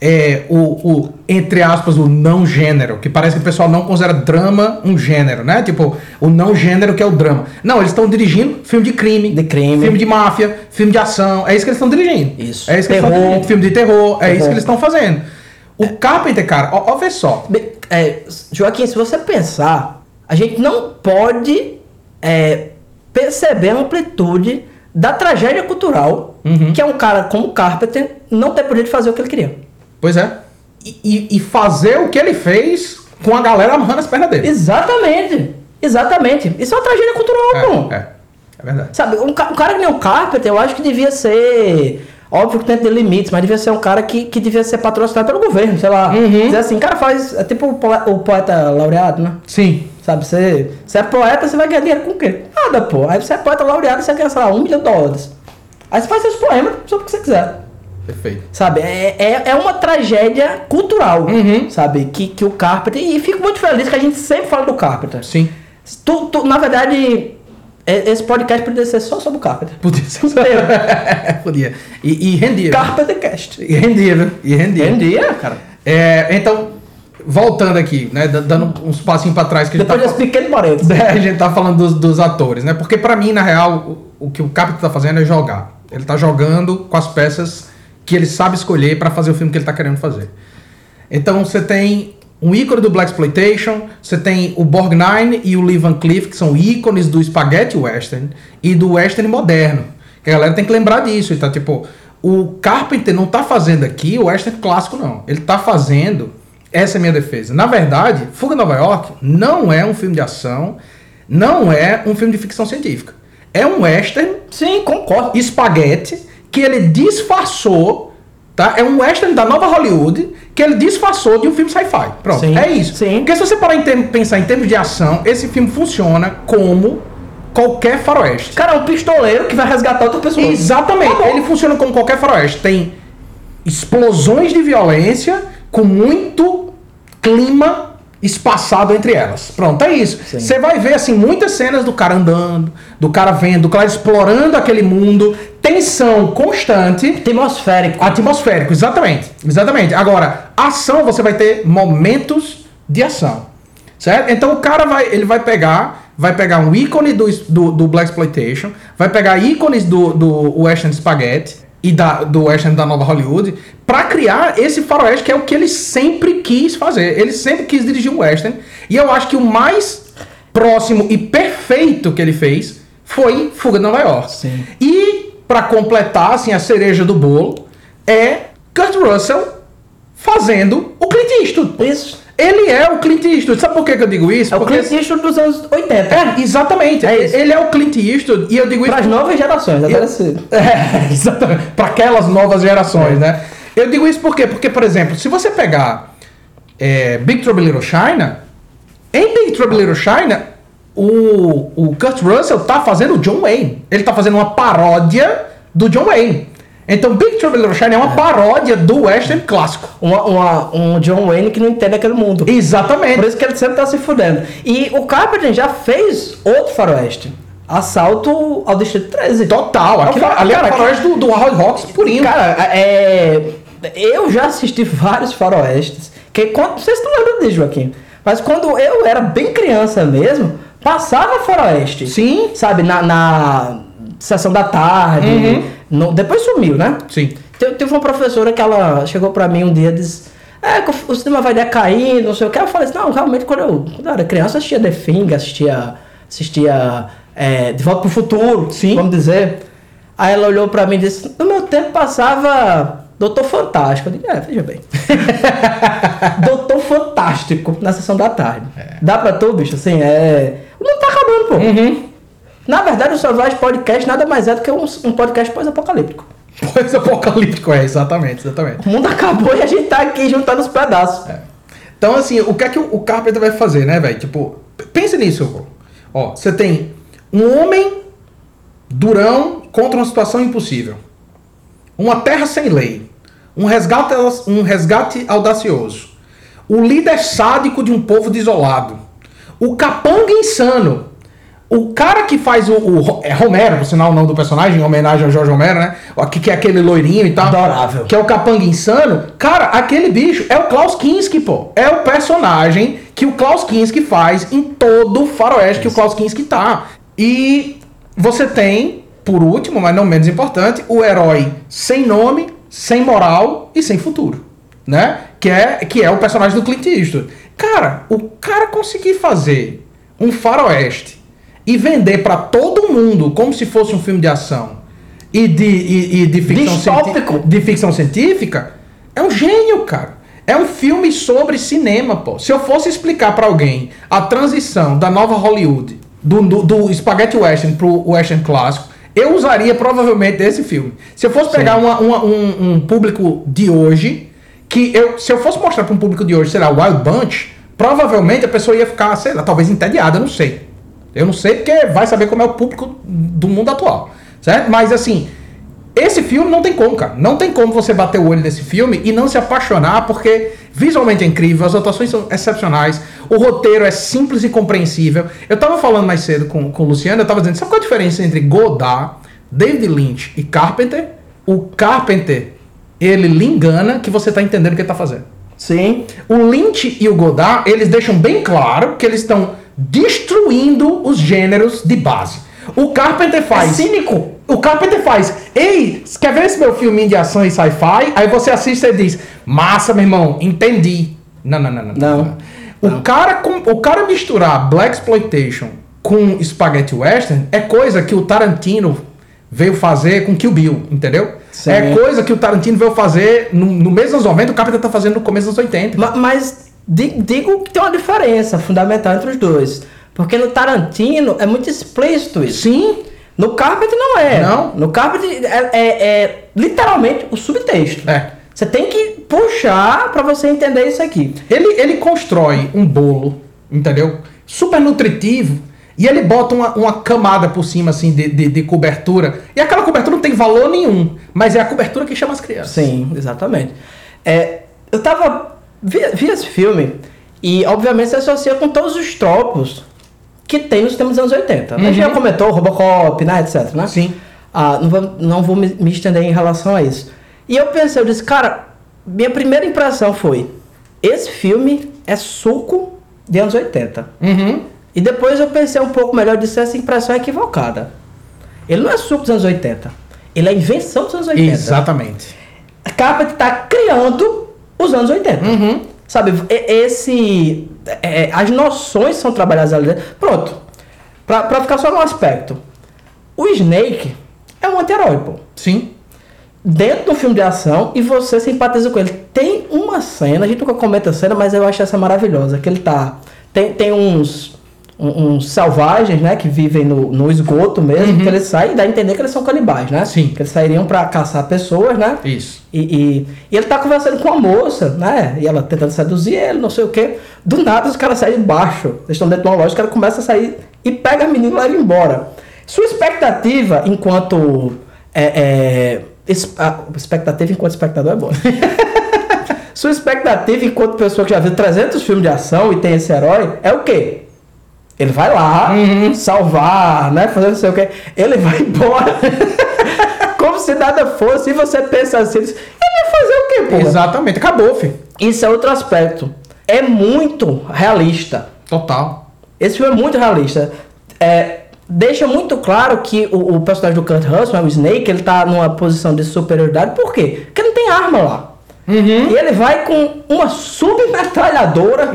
é, o, o, entre aspas, o não gênero, que parece que o pessoal não considera drama um gênero, né? Tipo, o não gênero que é o drama. Não, eles estão dirigindo filme de crime, De crime. filme de máfia, filme de ação. É isso que eles estão dirigindo. Isso. É isso que eles Terror. estão dirigindo. Filme de terror. É Terror. isso que eles estão fazendo. O Carpenter, cara, ó, ó, vê só. É, Joaquim, se você pensar, a gente não pode é, perceber a amplitude da tragédia cultural Uhum. que é um cara como Carpenter não ter poder de fazer o que ele queria. Pois é. E, e- e fazer o que ele fez com a galera amarrando as pernas dele. Exatamente. Exatamente. Isso é uma tragédia cultural, pô. É, é, é verdade. Sabe, um, um cara que nem o Carpenter, eu acho que devia ser. Óbvio que dentro de limites, mas devia ser um cara que, que devia ser patrocinado pelo governo, sei lá. Uhum. Dizer assim, cara, faz. É tipo o poeta laureado, né? Sim. Sabe, você, você é poeta, você vai ganhar dinheiro com o quê? Nada, pô. Aí você é poeta laureado, você ganha, sei lá, um milhão de dólares. Aí você faz seus poemas sobre o que você quiser. Perfeito. Sabe, é, é, é uma tragédia cultural, Uhum. sabe, que, que o Carpenter... E fico muito feliz que a gente sempre fala do Carpenter. Sim. Tu, tu- na verdade, esse podcast poderia ser só sobre o Carpenter. Podia ser. <laughs> Podia. E, e rendia. Carpenter Cast. E rendia, viu? E rendia. Rendia, cara. É, então, voltando aqui, né? Dando uns passinhos pra trás que a gente Depois tá desse pequeno parênteses. É, a gente tá falando dos, dos atores, né? Porque pra mim, na real, o, o que o Capita tá fazendo é jogar. Ele tá jogando com as peças que ele sabe escolher pra fazer o filme que ele tá querendo fazer. Então você tem um ícone do Black Exploitation, você tem o Borgnine e o Lee Van Cleef, que são ícones do spaghetti western e do western moderno. Que a galera tem que lembrar disso. Então, tipo, o Carpenter não tá fazendo aqui o western clássico, não. Ele tá fazendo. Essa é a minha defesa. Na verdade, Fuga Nova York não é um filme de ação, não é um filme de ficção científica. É um western Sim, concordo. espaguete que ele disfarçou, tá? É um western da nova Hollywood que ele disfarçou de um filme sci-fi. Pronto, Sim, é isso. sim. Porque se você parar em pensar em termos de ação, esse filme funciona como qualquer faroeste. Cara, é um pistoleiro que vai resgatar outra pessoa. Exatamente. Tá. Ele funciona como qualquer faroeste. Tem explosões de violência com muito clima espaçado entre elas. Pronto, é isso. Você vai ver assim muitas cenas do cara andando, do cara vendo, do cara explorando aquele mundo, tensão constante. Atmosférico. Atmosférico, exatamente. Exatamente. Agora, ação você vai ter momentos de ação. Certo? Então o cara vai, ele vai pegar, vai pegar um ícone do, do, do Black Exploitation, vai pegar ícones do, do Western Spaghetti e da, do Western da Nova Hollywood pra criar esse faroeste que é o que ele sempre quis fazer. Ele sempre quis dirigir um Western. E eu acho que o mais próximo e perfeito que ele fez foi Fuga de Nova York. Sim. E pra completar assim a cereja do bolo é Kurt Russell fazendo o Clint Eastwood. Isso. Ele é o Clint Eastwood. Sabe por que, que eu digo isso? É o Clint Eastwood dos anos 80. é, exatamente. É. Ele é o Clint Eastwood e eu digo isso Para as novas gerações, até esse... <laughs> é, exatamente. Para aquelas novas gerações, né? Eu digo isso por quê? Porque, por exemplo, se você pegar é, Big Trouble Little China, em Big Trouble Little China, o, o Kurt Russell tá fazendo o John Wayne. Ele tá fazendo uma paródia do John Wayne. Então, Big Trouble in Little China é uma paródia do western clássico. Uma, uma- um John Wayne que não entende aquele mundo. Exatamente. Por isso que ele sempre tá se fudendo. E o Carpenter já fez outro faroeste. Assalto ao Distrito 13. Total. Aquilo, É o fa- ali é faroeste do, do Howard Hawks purinho. Cara, é. Eu já assisti vários faroestes. Que quando, não sei se tu lembra disso, Joaquim. Mas quando eu era bem criança mesmo, passava faroeste. Sim. Sabe, na, na sessão da tarde. Uhum. No- depois sumiu, né? Sim. Te- Teve uma professora que ela chegou pra mim um dia e disse: É, o cinema vai decair, não sei o que. Eu falei assim: Não, realmente, quando eu, quando eu era criança, eu assistia The Thing, assistia, assistia é, De Volta pro Futuro, Sim. vamos dizer. Aí ela olhou pra mim e disse: No meu tempo passava Doutor Fantástico. Eu disse: É, veja bem. <laughs> Doutor Fantástico na sessão da tarde. Dá pra tu, bicho? Assim, é. O mundo tá acabando, pô. Uhum. Na verdade, o Savage Podcast nada mais é do que um, um podcast pós-apocalíptico. <laughs> Pois apocalíptico é, exatamente, exatamente. O mundo acabou e a gente tá aqui juntando os pedaços. Então, assim, o que é que o o Carpenter vai fazer, né, velho? Tipo, pensa nisso, pô. Ó, você tem um homem durão contra uma situação impossível. Uma terra sem lei. Um resgate, um resgate audacioso. O líder sádico de um povo desolado. O capanga insano. O cara que faz o, o é Romero, por sinal o nome do personagem, em homenagem ao Jorge Romero, né? Que, que é aquele loirinho e tal. Adorável. Que é o capanga insano. Cara, aquele bicho é o Klaus Kinski, pô. É o personagem que o Klaus Kinski faz em todo o faroeste que o Klaus Kinski tá. E você tem, por último, mas não menos importante, o herói sem nome, sem moral e sem futuro. Né? Que é, que é o personagem do Clint Eastwood. Cara, o cara conseguir fazer um faroeste e vender pra todo mundo como se fosse um filme de ação e de, e, e de ficção científica de ficção científica é um gênio, cara. É um filme sobre cinema, pô. Se eu fosse explicar pra alguém a transição da nova Hollywood, do, do, do Spaghetti Western pro Western clássico, eu usaria provavelmente esse filme. Se eu fosse pegar uma- uma- um, um público de hoje, que eu, se eu fosse mostrar pra um público de hoje, sei lá, Wild Bunch, provavelmente a pessoa ia ficar, sei lá, talvez entediada, não sei. Eu não sei porque vai saber como é o público do mundo atual, certo? Mas assim, esse filme não tem como, cara. Não tem como você bater o olho nesse filme e não se apaixonar, porque visualmente é incrível, as atuações são excepcionais, o roteiro é simples e compreensível. Eu tava falando mais cedo com, com o Luciano, eu tava dizendo, sabe qual a diferença entre Godard, David Lynch e Carpenter? O Carpenter, ele lhe engana que você tá entendendo o que ele tá fazendo. Sim. O Lynch e o Godard, eles deixam bem claro que eles estão destruindo os gêneros de base. O Carpenter faz. É cínico. O Carpenter faz. Ei, quer ver esse meu filminho de ação e sci-fi? Aí você assiste e diz: Massa, meu irmão, entendi. Não, não, não, não. Não. O, Cara, com- o cara misturar Black Exploitation com Spaghetti Western é coisa que o Tarantino veio fazer com Kill Bill, entendeu? Sim. É coisa que o Tarantino veio fazer no, no mês dos anos 90, o Carpenter tá fazendo no começo dos 80. Ma- Mas digo que tem uma diferença fundamental entre os dois. Porque no Tarantino é muito explícito isso. Sim, No Carpenter não é. Não? No Carpenter é, é- é literalmente o subtexto. É. Você tem que puxar pra você entender isso aqui. Ele, ele constrói um bolo, entendeu? Super nutritivo. E ele bota uma, uma camada por cima, assim, de, de, de cobertura. E aquela cobertura não tem valor nenhum. Mas é a cobertura que chama as crianças. Sim, exatamente. É, eu tava. Vi, vi esse filme e, obviamente, se associa com todos os tropos que tem nos temas dos anos 80. A gente já comentou Robocop, né, etc. Né? Sim. Ah, não, vou, não vou me, me estender em relação a isso. E eu pensei, eu disse, cara, minha primeira impressão foi: esse filme é suco de anos 80. Uhum. E depois eu pensei um pouco melhor disse, essa impressão é equivocada. Ele não é suco dos anos 80. Ele é invenção dos anos 80. Exatamente. A Carpenter está criando os anos 80. Sabe, e- esse. é, as noções são trabalhadas ali dentro. Pronto. Pra, pra ficar só no aspecto. O Snake é um anti-herói, pô. Sim. Dentro do filme de ação e você simpatiza com ele. Tem uma cena, a gente nunca comenta a cena, mas eu acho essa maravilhosa. Que ele tá. Tem, tem uns. Um- Uns selvagens, né? Que vivem no, no esgoto mesmo, que eles saem e dá a entender que eles são canibais, né? Sim. Que eles sairiam pra caçar pessoas, né? Isso. E, e- e ele tá conversando com a moça, né? E ela tentando seduzir ele, não sei o quê. Do nada os caras saem de baixo. Eles estão dentro de uma loja, os caras começam a sair e pega a menina e leva embora. Sua expectativa enquanto. É, é, expectativa enquanto espectador é boa. <laughs> Sua expectativa enquanto pessoa que já viu 300 filmes de ação e tem esse herói é o quê? Ele vai lá, salvar, né? Fazer não sei o quê. Ele vai <laughs> embora. Como se nada fosse. E você pensa assim, ele vai fazer o quê, pô? Exatamente. Acabou, filho. Isso é outro aspecto. É muito realista. Total. Esse filme é muito realista. É, deixa muito claro que o, o personagem do Kurt Russell, né, o Snake, ele tá numa posição de superioridade. Por quê? Porque não tem arma lá. E ele vai com uma submetralhadora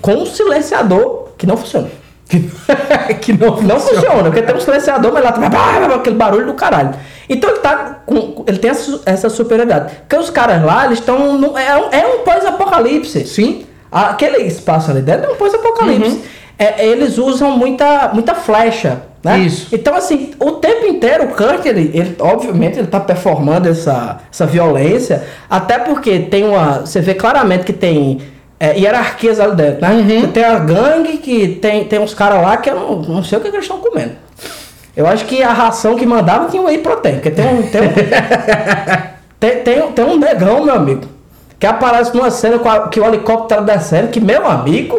com um silenciador que não funciona. <laughs> que não Não funciona, porque tem um silenciador, mas lá tá aquele barulho do caralho. Então ele tá com. Ele tem essa, essa superioridade. Porque os caras lá, eles estão. É um, é um pós-apocalipse. Sim. Aquele espaço ali dentro é um pós-apocalipse. Uhum. É, eles usam muita, muita flecha, né? Isso. Então, assim, o tempo inteiro o Kurt, ele, ele, obviamente, ele tá performando essa, essa violência, até porque tem uma. Você vê claramente que tem é, hierarquias ali dentro, né? Uhum. Tem a gangue que tem, tem uns caras lá que eu não, não sei o que, que eles estão comendo. Eu acho que a ração que mandava tinha um whey protein, porque tem um. Tem um, <laughs> tem, tem, tem um negão, meu amigo, que aparece numa cena a- que o helicóptero tá descendo, que, meu amigo.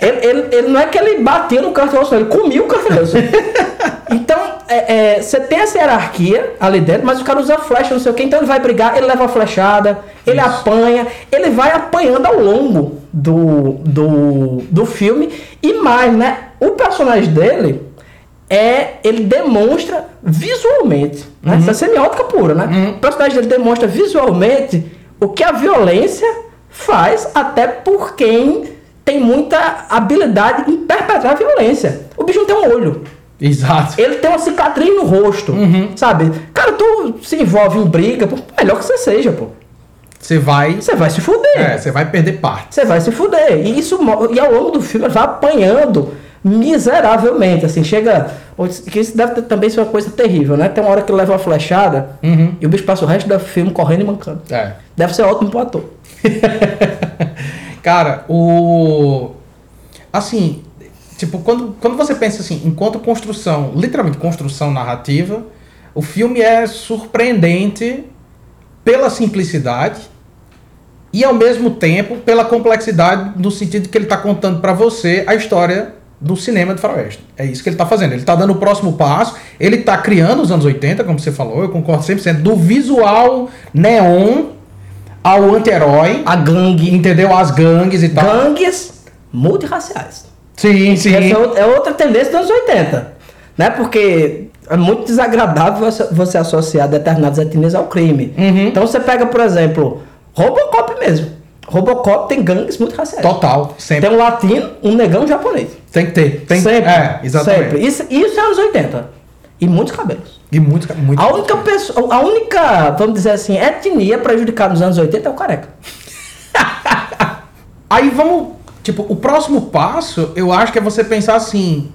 Ele, ele, ele não é que ele batia no cartão, ele comia o cartão. <laughs> Então, é, é, você tem essa hierarquia ali dentro, mas o cara usa flecha, não sei o que, então ele vai brigar, ele leva a flechada, ele apanha, ele vai apanhando ao longo do, do, do filme. E mais, né? O personagem dele é. Ele demonstra visualmente, né? Essa é semiótica pura, né? O personagem dele demonstra visualmente o que a violência faz, até por quem tem muita habilidade em perpetrar violência. O bicho não tem um olho. Exato. Ele tem uma cicatriz no rosto, sabe? Cara, tu se envolve em briga, pô, melhor que você seja, pô. você vai. Você vai se fuder. É, você vai perder parte. Você vai se fuder. E, isso, e ao longo do filme ele vai apanhando miseravelmente. Assim, chega. Que isso deve ter, também ser uma coisa terrível, né? Tem uma hora que ele leva uma flechada Uhum. e o bicho passa o resto do filme correndo e mancando. É. Deve ser ótimo pro ator. <laughs> Cara, o. Assim, tipo, quando, quando você pensa assim, enquanto construção, literalmente construção narrativa, o filme é surpreendente pela simplicidade e ao mesmo tempo pela complexidade, no sentido que ele está contando para você a história do cinema de faroeste. É isso que ele está fazendo. Ele está dando o próximo passo, ele está criando os anos 80, como você falou, eu concordo 100%, do visual neon ao anti-herói, A gangue. entendeu? As gangues e tal. Gangues multirraciais. Sim, sim. Essa é outra- é outra tendência dos anos 80. Né? Porque é muito desagradável você, você associar determinadas etnias ao crime. Uhum. Então você pega, por exemplo, Robocop mesmo. Robocop tem gangues multirraciais. Total, sempre. Tem um latino, um negão um japonês. Tem que ter. Tem sempre. É, exatamente. Sempre. Isso, isso é anos 80. E muitos cabelos. E muito, muito. A única pessoa, a única, vamos dizer assim, etnia prejudicada nos anos 80 é o careca. <laughs> Aí vamos. Tipo, o próximo passo, eu acho que é você pensar assim.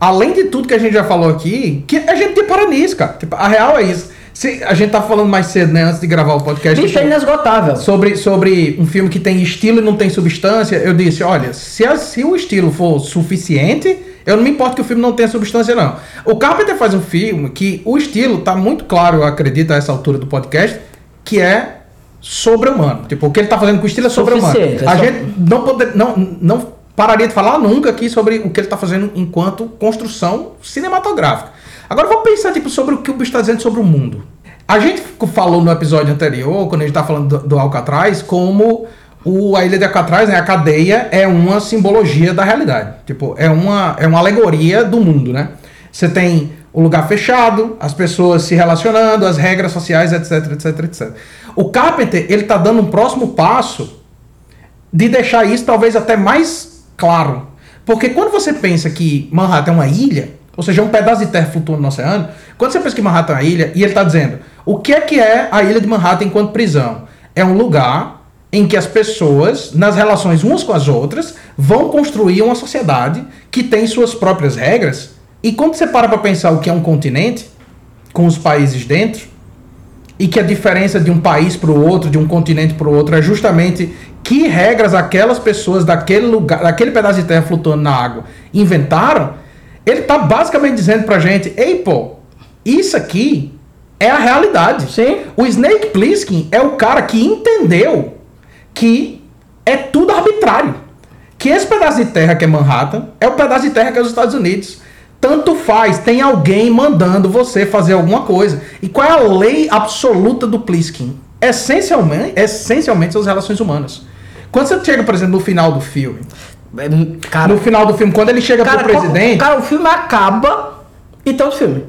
Além de tudo que a gente já falou aqui, que a gente tem para nisso, cara. Tipo, a real é isso. Se, a gente tá falando mais cedo, né, antes de gravar o podcast. Bicho é tipo, inesgotável. sobre, sobre um filme que tem estilo e não tem substância, eu disse, olha, se, a- se o estilo for suficiente, eu não me importo que o filme não tenha substância, não. O Carpenter faz um filme que o estilo tá muito claro, eu acredito, a essa altura do podcast, que é sobre-humano. Tipo, o que ele tá fazendo com o estilo é sobre-humano. É A só- gente não, não, não pararia de falar nunca aqui sobre o que ele tá fazendo enquanto construção cinematográfica. Agora vamos pensar tipo, sobre o que o bicho está dizendo sobre o mundo. A gente falou no episódio anterior, quando a gente tá falando do, do Alcatraz, como o, a ilha de Alcatraz, né, a cadeia, é uma simbologia da realidade. Tipo, é uma, é uma alegoria do mundo, né? Você tem o lugar fechado, as pessoas se relacionando, as regras sociais, etc, etc, etc. O Carpenter, ele tá dando um próximo passo de deixar isso talvez até mais claro. Porque quando você pensa que Manhattan é uma ilha, ou seja, um pedaço de terra flutuando no oceano, quando você pensa que Manhattan é uma ilha, e ele está dizendo, o que é que é a ilha de Manhattan enquanto prisão? É um lugar em que as pessoas, nas relações umas com as outras, vão construir uma sociedade que tem suas próprias regras. E quando você para para pensar o que é um continente, com os países dentro, e que a diferença de um país para o outro, de um continente para o outro, é justamente que regras aquelas pessoas daquele lugar, daquele pedaço de terra flutuando na água inventaram, ele tá basicamente dizendo pra gente, ei pô, isso aqui é a realidade. Sim. O Snake Plissken é o cara que entendeu que é tudo arbitrário. Que esse pedaço de terra que é Manhattan é o pedaço de terra que é os Estados Unidos. Tanto faz, tem alguém mandando você fazer alguma coisa. E qual é a lei absoluta do Pliskin? Essencialmente, essencialmente são as relações humanas. Quando você chega, por exemplo, no final do filme, Cara, no final do filme, quando ele chega cara, pro presidente. Cara, o filme acaba e tem outro filme.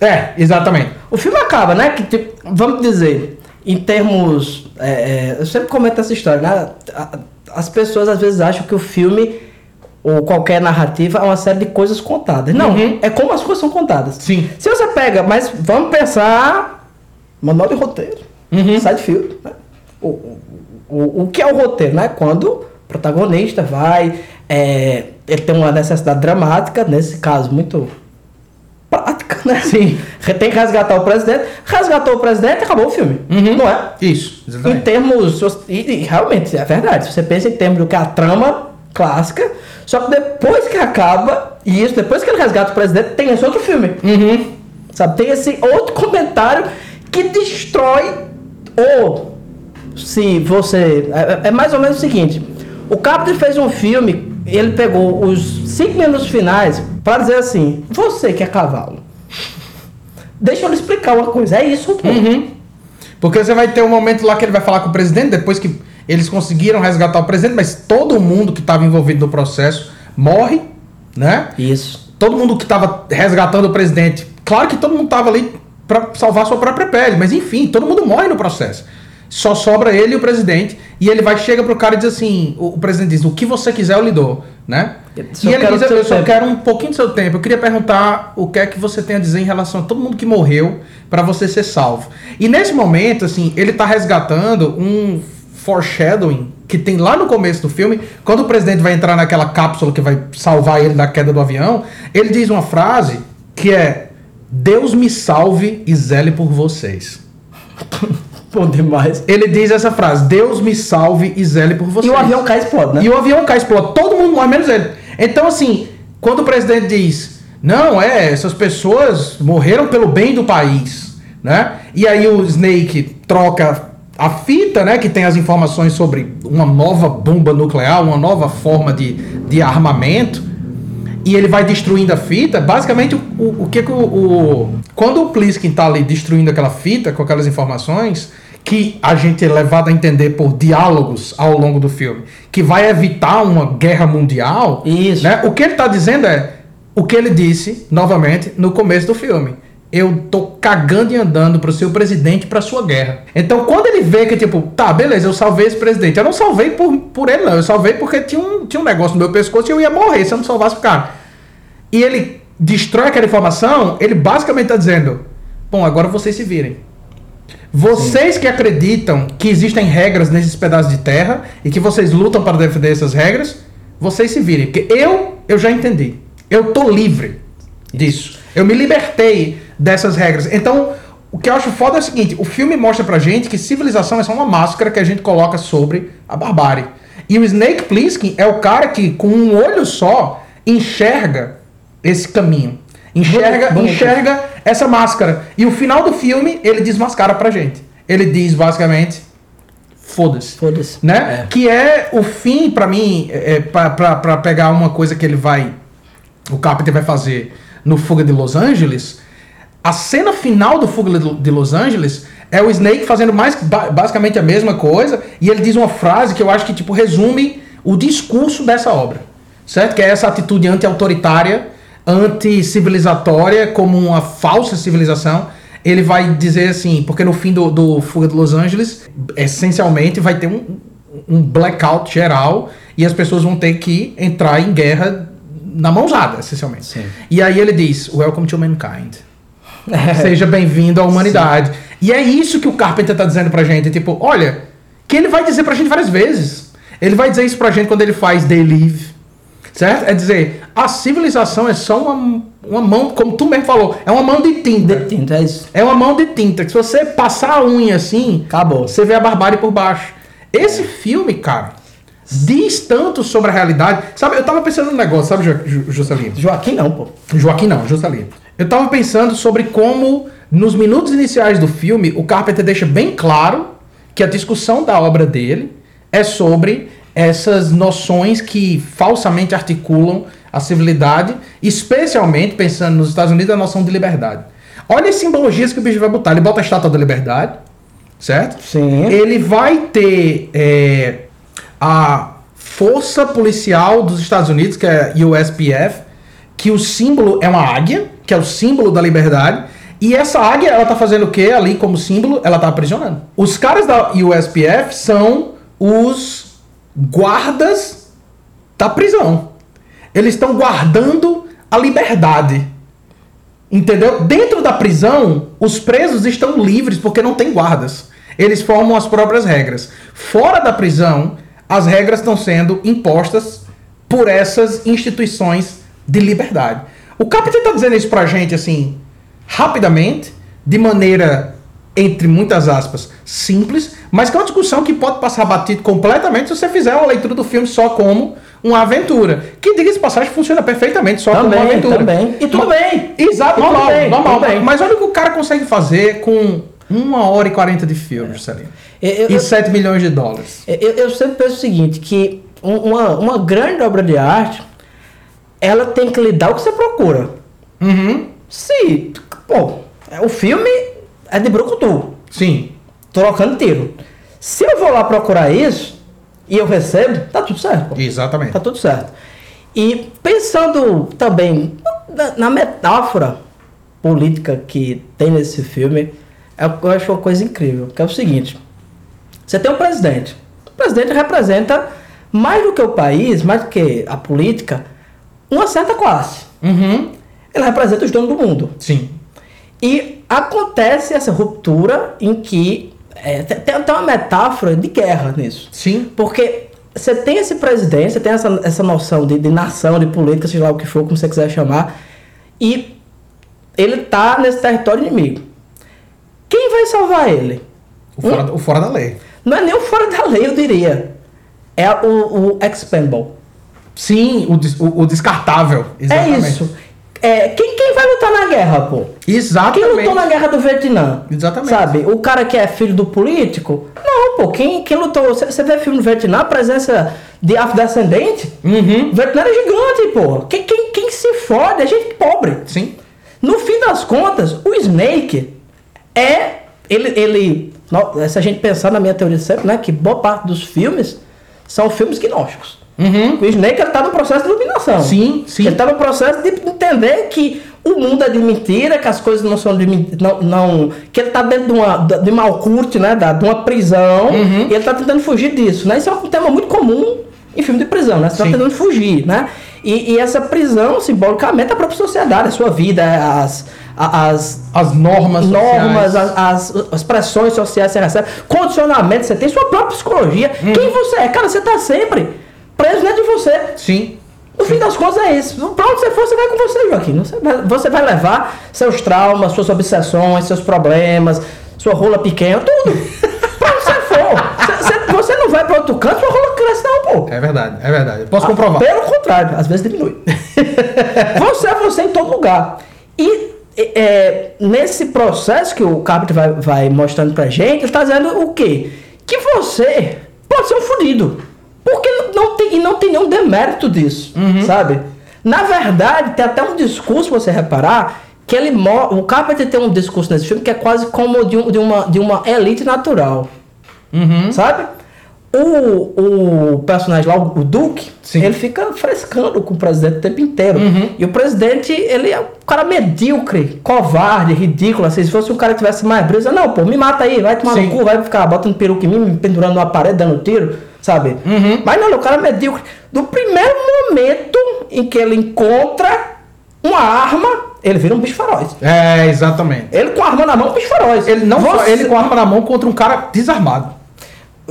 É, exatamente. O filme acaba, né? Que, tipo, vamos dizer, em termos. é, é, eu sempre comento essa história, né? As pessoas às vezes acham que o filme ou qualquer narrativa é uma série de coisas contadas. Não, Uhum. é como as coisas são contadas. Sim. Se você pega, mas vamos pensar. Manual de roteiro. Uhum. Side filme. Né? O, o, o, o que é o roteiro, né? Quando o protagonista vai. é, ele tem uma necessidade dramática, nesse caso, muito né? Sim. Tem que resgatar o presidente. Resgatou o presidente acabou o filme. Uhum. Não é? Isso, Em exatamente. termos. E, e realmente, é verdade. Se você pensa em termos do que é a trama clássica, só que depois que acaba, e isso, depois que ele resgata o presidente, tem esse outro filme. Uhum. Sabe? Tem esse outro comentário que destrói. Ou se você. É, é mais ou menos o seguinte: o Capri fez um filme, ele pegou os cinco minutos finais para dizer assim: você que é cavalo. Deixa eu lhe explicar uma coisa, é isso, pô. Uhum. Porque você vai ter um momento lá que ele vai falar com o presidente, depois que eles conseguiram resgatar o presidente, mas todo mundo que estava envolvido no processo morre, né? Isso. Todo mundo que estava resgatando o presidente, claro que todo mundo estava ali para salvar sua própria pele, mas enfim, todo mundo morre no processo. Só sobra ele e o presidente. E ele vai, chega pro cara e diz assim: o, o presidente diz, o que você quiser eu lhe dou, né? Só e ele diz, eu só tempo." quero um pouquinho do seu tempo. Eu queria perguntar o que é que você tem a dizer em relação a todo mundo que morreu para você ser salvo. E nesse momento, assim, ele tá resgatando um foreshadowing que tem lá no começo do filme, quando o presidente vai entrar naquela cápsula que vai salvar ele da queda do avião, ele diz uma frase que é: Deus me salve e zele por vocês. <laughs> Pô, demais. Ele diz essa frase: Deus me salve e zele por E vocês. o avião cai e explode, né? E o avião cai, explode. Todo mundo morre, menos ele. Então, assim, quando o presidente diz, não, é, essas pessoas morreram pelo bem do país, né? E aí o Snake troca a fita, né, que tem as informações sobre uma nova bomba nuclear, uma nova forma de, de armamento, e ele vai destruindo a fita. Basicamente, o, o, que que o, o- Quando o Pliskin tá ali destruindo aquela fita com aquelas informações, que a gente é levado a entender por diálogos ao longo do filme, que vai evitar uma guerra mundial. Isso. Né? O que ele tá dizendo é o que ele disse, novamente, no começo do filme. Eu tô cagando e andando pro seu presidente e pra sua guerra. Então, quando ele vê que, tipo, tá, beleza, eu salvei esse presidente. Eu não salvei por, por ele, não. Eu salvei porque tinha um, tinha um negócio no meu pescoço e eu ia morrer se eu não salvasse o cara. E ele destrói aquela informação, ele basicamente tá dizendo: Bom, agora vocês se virem. Vocês que acreditam que existem regras nesses pedaços de terra e que vocês lutam para defender essas regras, vocês se virem. Porque eu, eu já entendi. Eu tô livre disso. Eu me libertei dessas regras. Então, o que eu acho foda é o seguinte: o filme mostra pra gente que civilização é só uma máscara que a gente coloca sobre a barbárie. E o Snake Plissken é o cara que, com um olho só, enxerga esse caminho. Enxerga, Bonito, bonito. enxerga essa máscara. E o final do filme, ele desmascara pra gente. Ele diz basicamente: foda-se Foda-se. né? É. Que é o fim, pra mim, é, pra, pra, pra pegar uma coisa que ele vai. O Carpenter vai fazer no Fuga de Los Angeles. A cena final do Fuga de- Los Angeles é o Snake fazendo mais ba- basicamente a mesma coisa. E ele diz uma frase que eu acho que tipo resume o discurso dessa obra. Certo? Que é essa atitude anti-autoritária, anti-civilizatória, como uma falsa civilização. Ele vai dizer assim, porque no fim do, do Fuga de Los Angeles, essencialmente vai ter um, um blackout geral e as pessoas vão ter que entrar em guerra na mãozada, essencialmente. Sim. E aí ele diz: Welcome to mankind. <laughs> Seja bem-vindo à humanidade. E é isso que o Carpenter tá dizendo pra gente. Tipo, olha, que ele vai dizer pra gente várias vezes. Ele vai dizer isso pra gente quando ele faz They Live. Certo? É dizer, a civilização é só uma, uma mão, como tu mesmo falou, é uma mão de tinta. De tinta, é isso. É uma mão de tinta. Que se você passar a unha assim, Acabou. você vê a barbárie por baixo. Esse filme, cara, diz tanto sobre a realidade. Sabe, eu tava pensando num negócio, sabe, Ju- Juscelino? Joaquim não, pô. Joaquim não, Juscelino. Eu tava pensando sobre como, nos minutos iniciais do filme, o Carpenter deixa bem claro que a discussão da obra dele é sobre essas noções que falsamente articulam a civilidade, especialmente pensando nos Estados Unidos a noção de liberdade. Olha as simbologias que o bicho vai botar. Ele bota a estátua da liberdade, certo? Sim. Ele vai ter é, a força policial dos Estados Unidos, que é USPF, que o símbolo é uma águia, que é o símbolo da liberdade. E essa águia, ela tá fazendo o que ali como símbolo? Ela tá aprisionando. Os caras da USPF são os guardas da prisão. Eles estão guardando a liberdade. Entendeu? Dentro da prisão, os presos estão livres porque não tem guardas. Eles formam as próprias regras. Fora da prisão, as regras estão sendo impostas por essas instituições de liberdade. O Capitão está dizendo isso pra gente assim, rapidamente, de maneira, entre muitas aspas, simples, mas que é uma discussão que pode passar batido completamente se você fizer uma leitura do filme só como uma aventura. Que, diga-se passagem, funciona perfeitamente só como uma Também, aventura. também. E tudo Ma- bem. Exato, normal, bem, normal. bem. Mas olha o que o cara consegue fazer com uma hora e quarenta de filme, Celino. Eu, eu, E 7 milhões de dólares. eu, eu sempre penso o seguinte, que um- uma, uma grande obra de arte, ela tem que lhe dar o que você procura. Uhum. Se, pô, o filme é de brucutu, Sim. trocando tiro. Se eu vou lá procurar isso, e eu recebo, tá tudo certo. Exatamente. Tá tudo certo. E pensando também na, na metáfora política que tem nesse filme, é- eu acho uma coisa incrível. Que é o seguinte: Você tem um presidente. O presidente representa, mais do que o país, mais do que a política, uma certa classe. Uhum. Ele representa os donos do mundo. Sim. E acontece essa ruptura em que é, tem, tem uma metáfora de guerra nisso. Sim. Porque você tem esse presidente, você tem essa, essa noção de, de nação, de política, seja lá o que for, como você quiser chamar, e ele tá nesse território inimigo. Quem vai salvar ele? O fora, o fora da lei. Não é nem o fora da lei, eu diria. É o, o expendable. Sim, o, o, o descartável. É isso. É, quem, quem vai lutar na guerra, pô? Quem Exatamente. lutou na guerra do Vietnã? Exatamente. Sabe? O cara que é filho do político? Não, pô. Quem, quem lutou? Você vê filme do Vietnã, a presença de afrodescendente? Uhum. O Vietnã era gigante, pô. Quem, quem, quem se fode é gente pobre. Sim. No fim das contas, o Snake é. Ele. ele se a gente pensar na minha teoria sempre, né? Que boa parte dos filmes são filmes gnósticos. Uhum. O Snake ele tá no processo de iluminação. Sim, sim. Ele tá no processo de entender que o mundo é de mentira, que as coisas não são de mentira. Não, não- que ele tá dentro de uma, de uma alcurte, né? da- De uma prisão. Uhum. E ele tá tentando fugir disso, né? Isso é um tema muito comum em filme de prisão, né? Você tá Sim. tentando fugir, né? E, e essa prisão, simbolicamente, é a própria sociedade, a sua vida, as. as As normas normas, sociais. as, as, as pressões sociais que você recebe, condicionamento, você tem sua própria psicologia. Uhum. Quem você é? Cara, você tá sempre preso dentro de você. Sim. No fim das contas é isso. Pra onde você for, você vai com você, Joaquim. Você vai, você vai levar seus traumas, suas obsessões, seus problemas, sua rola pequena, tudo. <laughs> pra onde você for. Você, você- não vai pra outro canto, sua rola cresce não, pô. É verdade, é verdade. Posso comprovar. Pelo contrário, às vezes diminui. <laughs> você é você em todo lugar. E é, nesse processo que o Carpenter vai, vai mostrando pra gente, ele está dizendo o quê? Que você pode ser um fudido. Porque não tem, e não tem nenhum demérito disso, sabe? Na verdade, tem até um discurso, você reparar, que ele o Carpenter tem um discurso nesse filme que é quase como de, um- de uma, de uma elite natural. Uhum. Sabe? O, o personagem lá, o Duke, Sim. ele fica frescando com o presidente o tempo inteiro. Uhum. E o presidente, ele é um cara medíocre, covarde, ridículo. Assim, se fosse um cara que tivesse mais brisa, não, pô, me mata aí, vai tomar Sim. no cu, vai ficar botando peruca em mim, me pendurando numa parede, dando tiro, sabe? Uhum. Mas não, é um cara medíocre. Do primeiro momento em que ele encontra uma arma, ele vira um bicho feroz. É, exatamente. Ele com a arma na mão, um bicho feroz. Ele não Você- ele com a arma na mão contra um cara desarmado.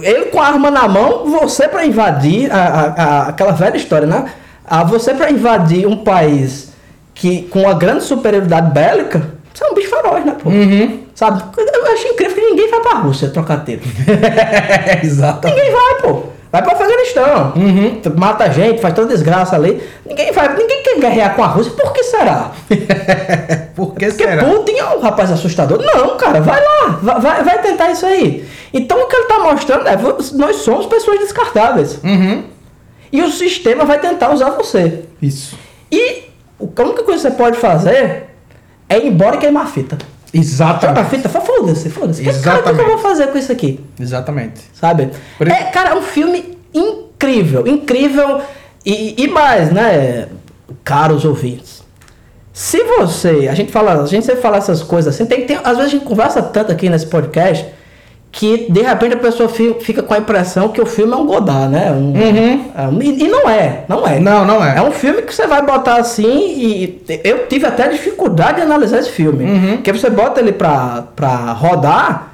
ele com a arma na mão, você para invadir a, a- a- aquela velha história, né? A você para invadir um país que com uma grande superioridade bélica, você é um bicho feroz, né, pô? Uhum. Sabe? Eu acho incrível que ninguém vai pra Rússia trocar tiro. <laughs> Exato. ninguém vai, pô. Vai pro Afeganistão. Uhum. Mata gente, faz toda desgraça ali. Ninguém vai, ninguém quer guerrear com a Rússia. Por que será? <laughs> Por que Porque será? Putin é um rapaz assustador. Não, cara, vai lá, vai, vai, tentar isso aí. Então o que ele tá mostrando é nós somos pessoas descartáveis. Uhum. E o sistema vai tentar usar você. Isso. E a única coisa que você pode fazer é ir embora e queimar a fita. Exatamente. fita, fala, foda-se, foda-se. Que- Cara, o que Exatamente. eu vou fazer com isso aqui? Exatamente. Sabe? Por É, cara, é um filme incrível, incrível. E, e mais, né, caros ouvintes. Se você, a gente fala, a gente sempre fala essas coisas assim, tem, tem, às vezes a gente conversa tanto aqui nesse podcast que de repente a pessoa fi- fica com a impressão que o filme é um Godard, né? Um- Uhum. é um- e, e não é, não é. Não, não é. É um filme que você vai botar assim e eu tive até dificuldade de analisar esse filme. Uhum. Porque você bota ele pra, pra rodar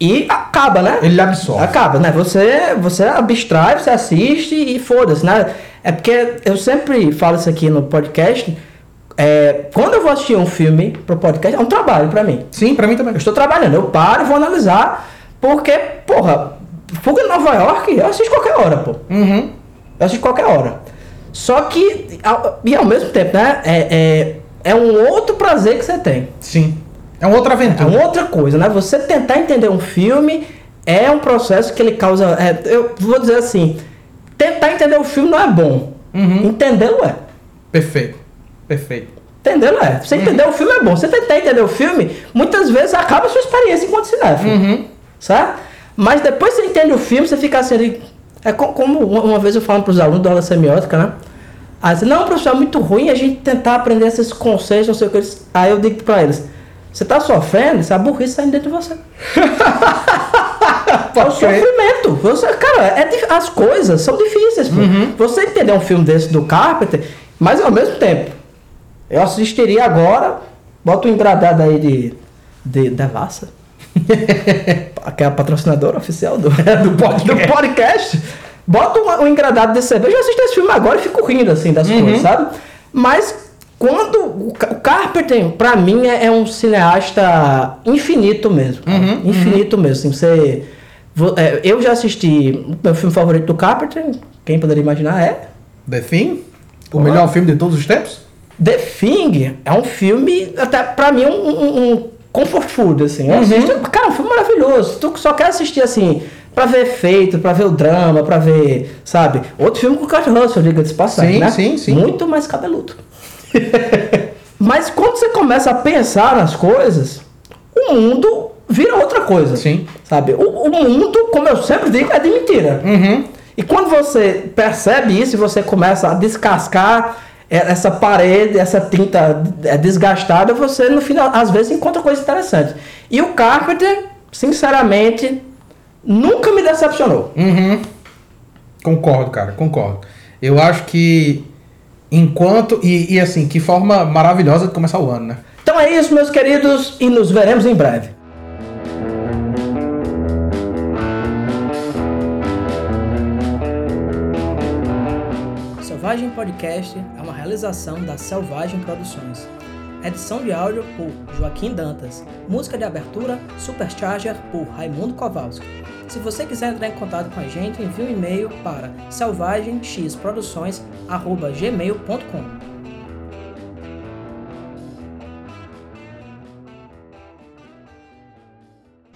e acaba, né? Ele absorve. Acaba, né? Você, você abstrai, você assiste e foda-se, né? É porque eu sempre falo isso aqui no podcast. é, quando eu vou assistir um filme pro podcast, é um trabalho pra mim. Sim, pra mim também. Eu estou trabalhando, eu paro e vou analisar, porque, porra, Fuga em Nova York, eu assisto qualquer hora, pô. Uhum. Eu assisto qualquer hora. Só que, ao- e ao mesmo tempo, né? É, é, é um outro prazer que você tem. Sim. É uma outra É aventura. uma outra coisa, né? Você tentar entender um filme é um processo que ele causa. é, eu vou dizer assim: tentar entender o filme não é bom. Uhum. Entendê-lo é. Perfeito. Perfeito. Entendê-lo é. Você entender o filme é bom. Você tentar entender o filme, muitas vezes acaba a sua experiência enquanto cinéfilo. Uhum. Certo? Mas depois você entende o filme, você fica assim. ali- É co- como uma vez eu falo para os alunos da aula semiótica, né? Aí você, não, professor, é muito ruim a gente tentar aprender esses conceitos, não sei o que. eles- Aí eu digo para eles: você tá sofrendo, isso é a burrice saindo dentro de você. <laughs> É o sofrimento. Você, cara, é, as coisas são difíceis. pô. Você entender um filme desse do Carpenter, mas ao mesmo tempo, eu assistiria agora, bota um engradado aí de, de Devassa. <laughs> que é a patrocinadora oficial do, <laughs> do, pod- do podcast. Bota um, um engradado de cerveja. Eu assisto esse filme agora e fico rindo assim das coisas, sabe? Mas quando o, Ca- o Carpenter, pra mim, é, é um cineasta infinito mesmo. cara. infinito mesmo. Assim, você, vo- é, eu já assisti. O meu filme favorito do Carpenter, quem poderia imaginar, é The Thing? O Olá. melhor filme de todos os tempos? The Thing. É um filme, até pra mim, um, um, um comfort food, assim. Eu assisto, cara, um filme maravilhoso. Tu só quer assistir, assim, pra ver efeito, pra ver o drama, pra ver, sabe? Outro filme com o Kurt Russell, diga de passagem, Sim, né? sim, sim. Muito mais cabeludo. <laughs> Mas quando você começa a pensar nas coisas, o mundo vira outra coisa. Sim. Sabe? O, o mundo, como eu sempre digo, é de mentira. E quando você percebe isso e você começa a descascar essa parede, essa tinta é, desgastada, você no final, às vezes, encontra coisas interessantes. E o Carpenter, sinceramente, nunca me decepcionou. Concordo, cara, concordo. Eu acho que enquanto. E, e assim, que forma maravilhosa de começar o ano, né? Então é isso, meus queridos, e nos veremos em breve. Selvagem Podcast é realização da Selvagem Produções. Edição de áudio por Joaquim Dantas. Música de abertura Supercharger por Raimundo Kowalski. Se você quiser entrar em contato com a gente, envie um e-mail para selvagemxproduções@gmail.com.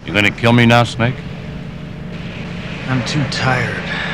You gonna kill me now, Snake? I'm too tired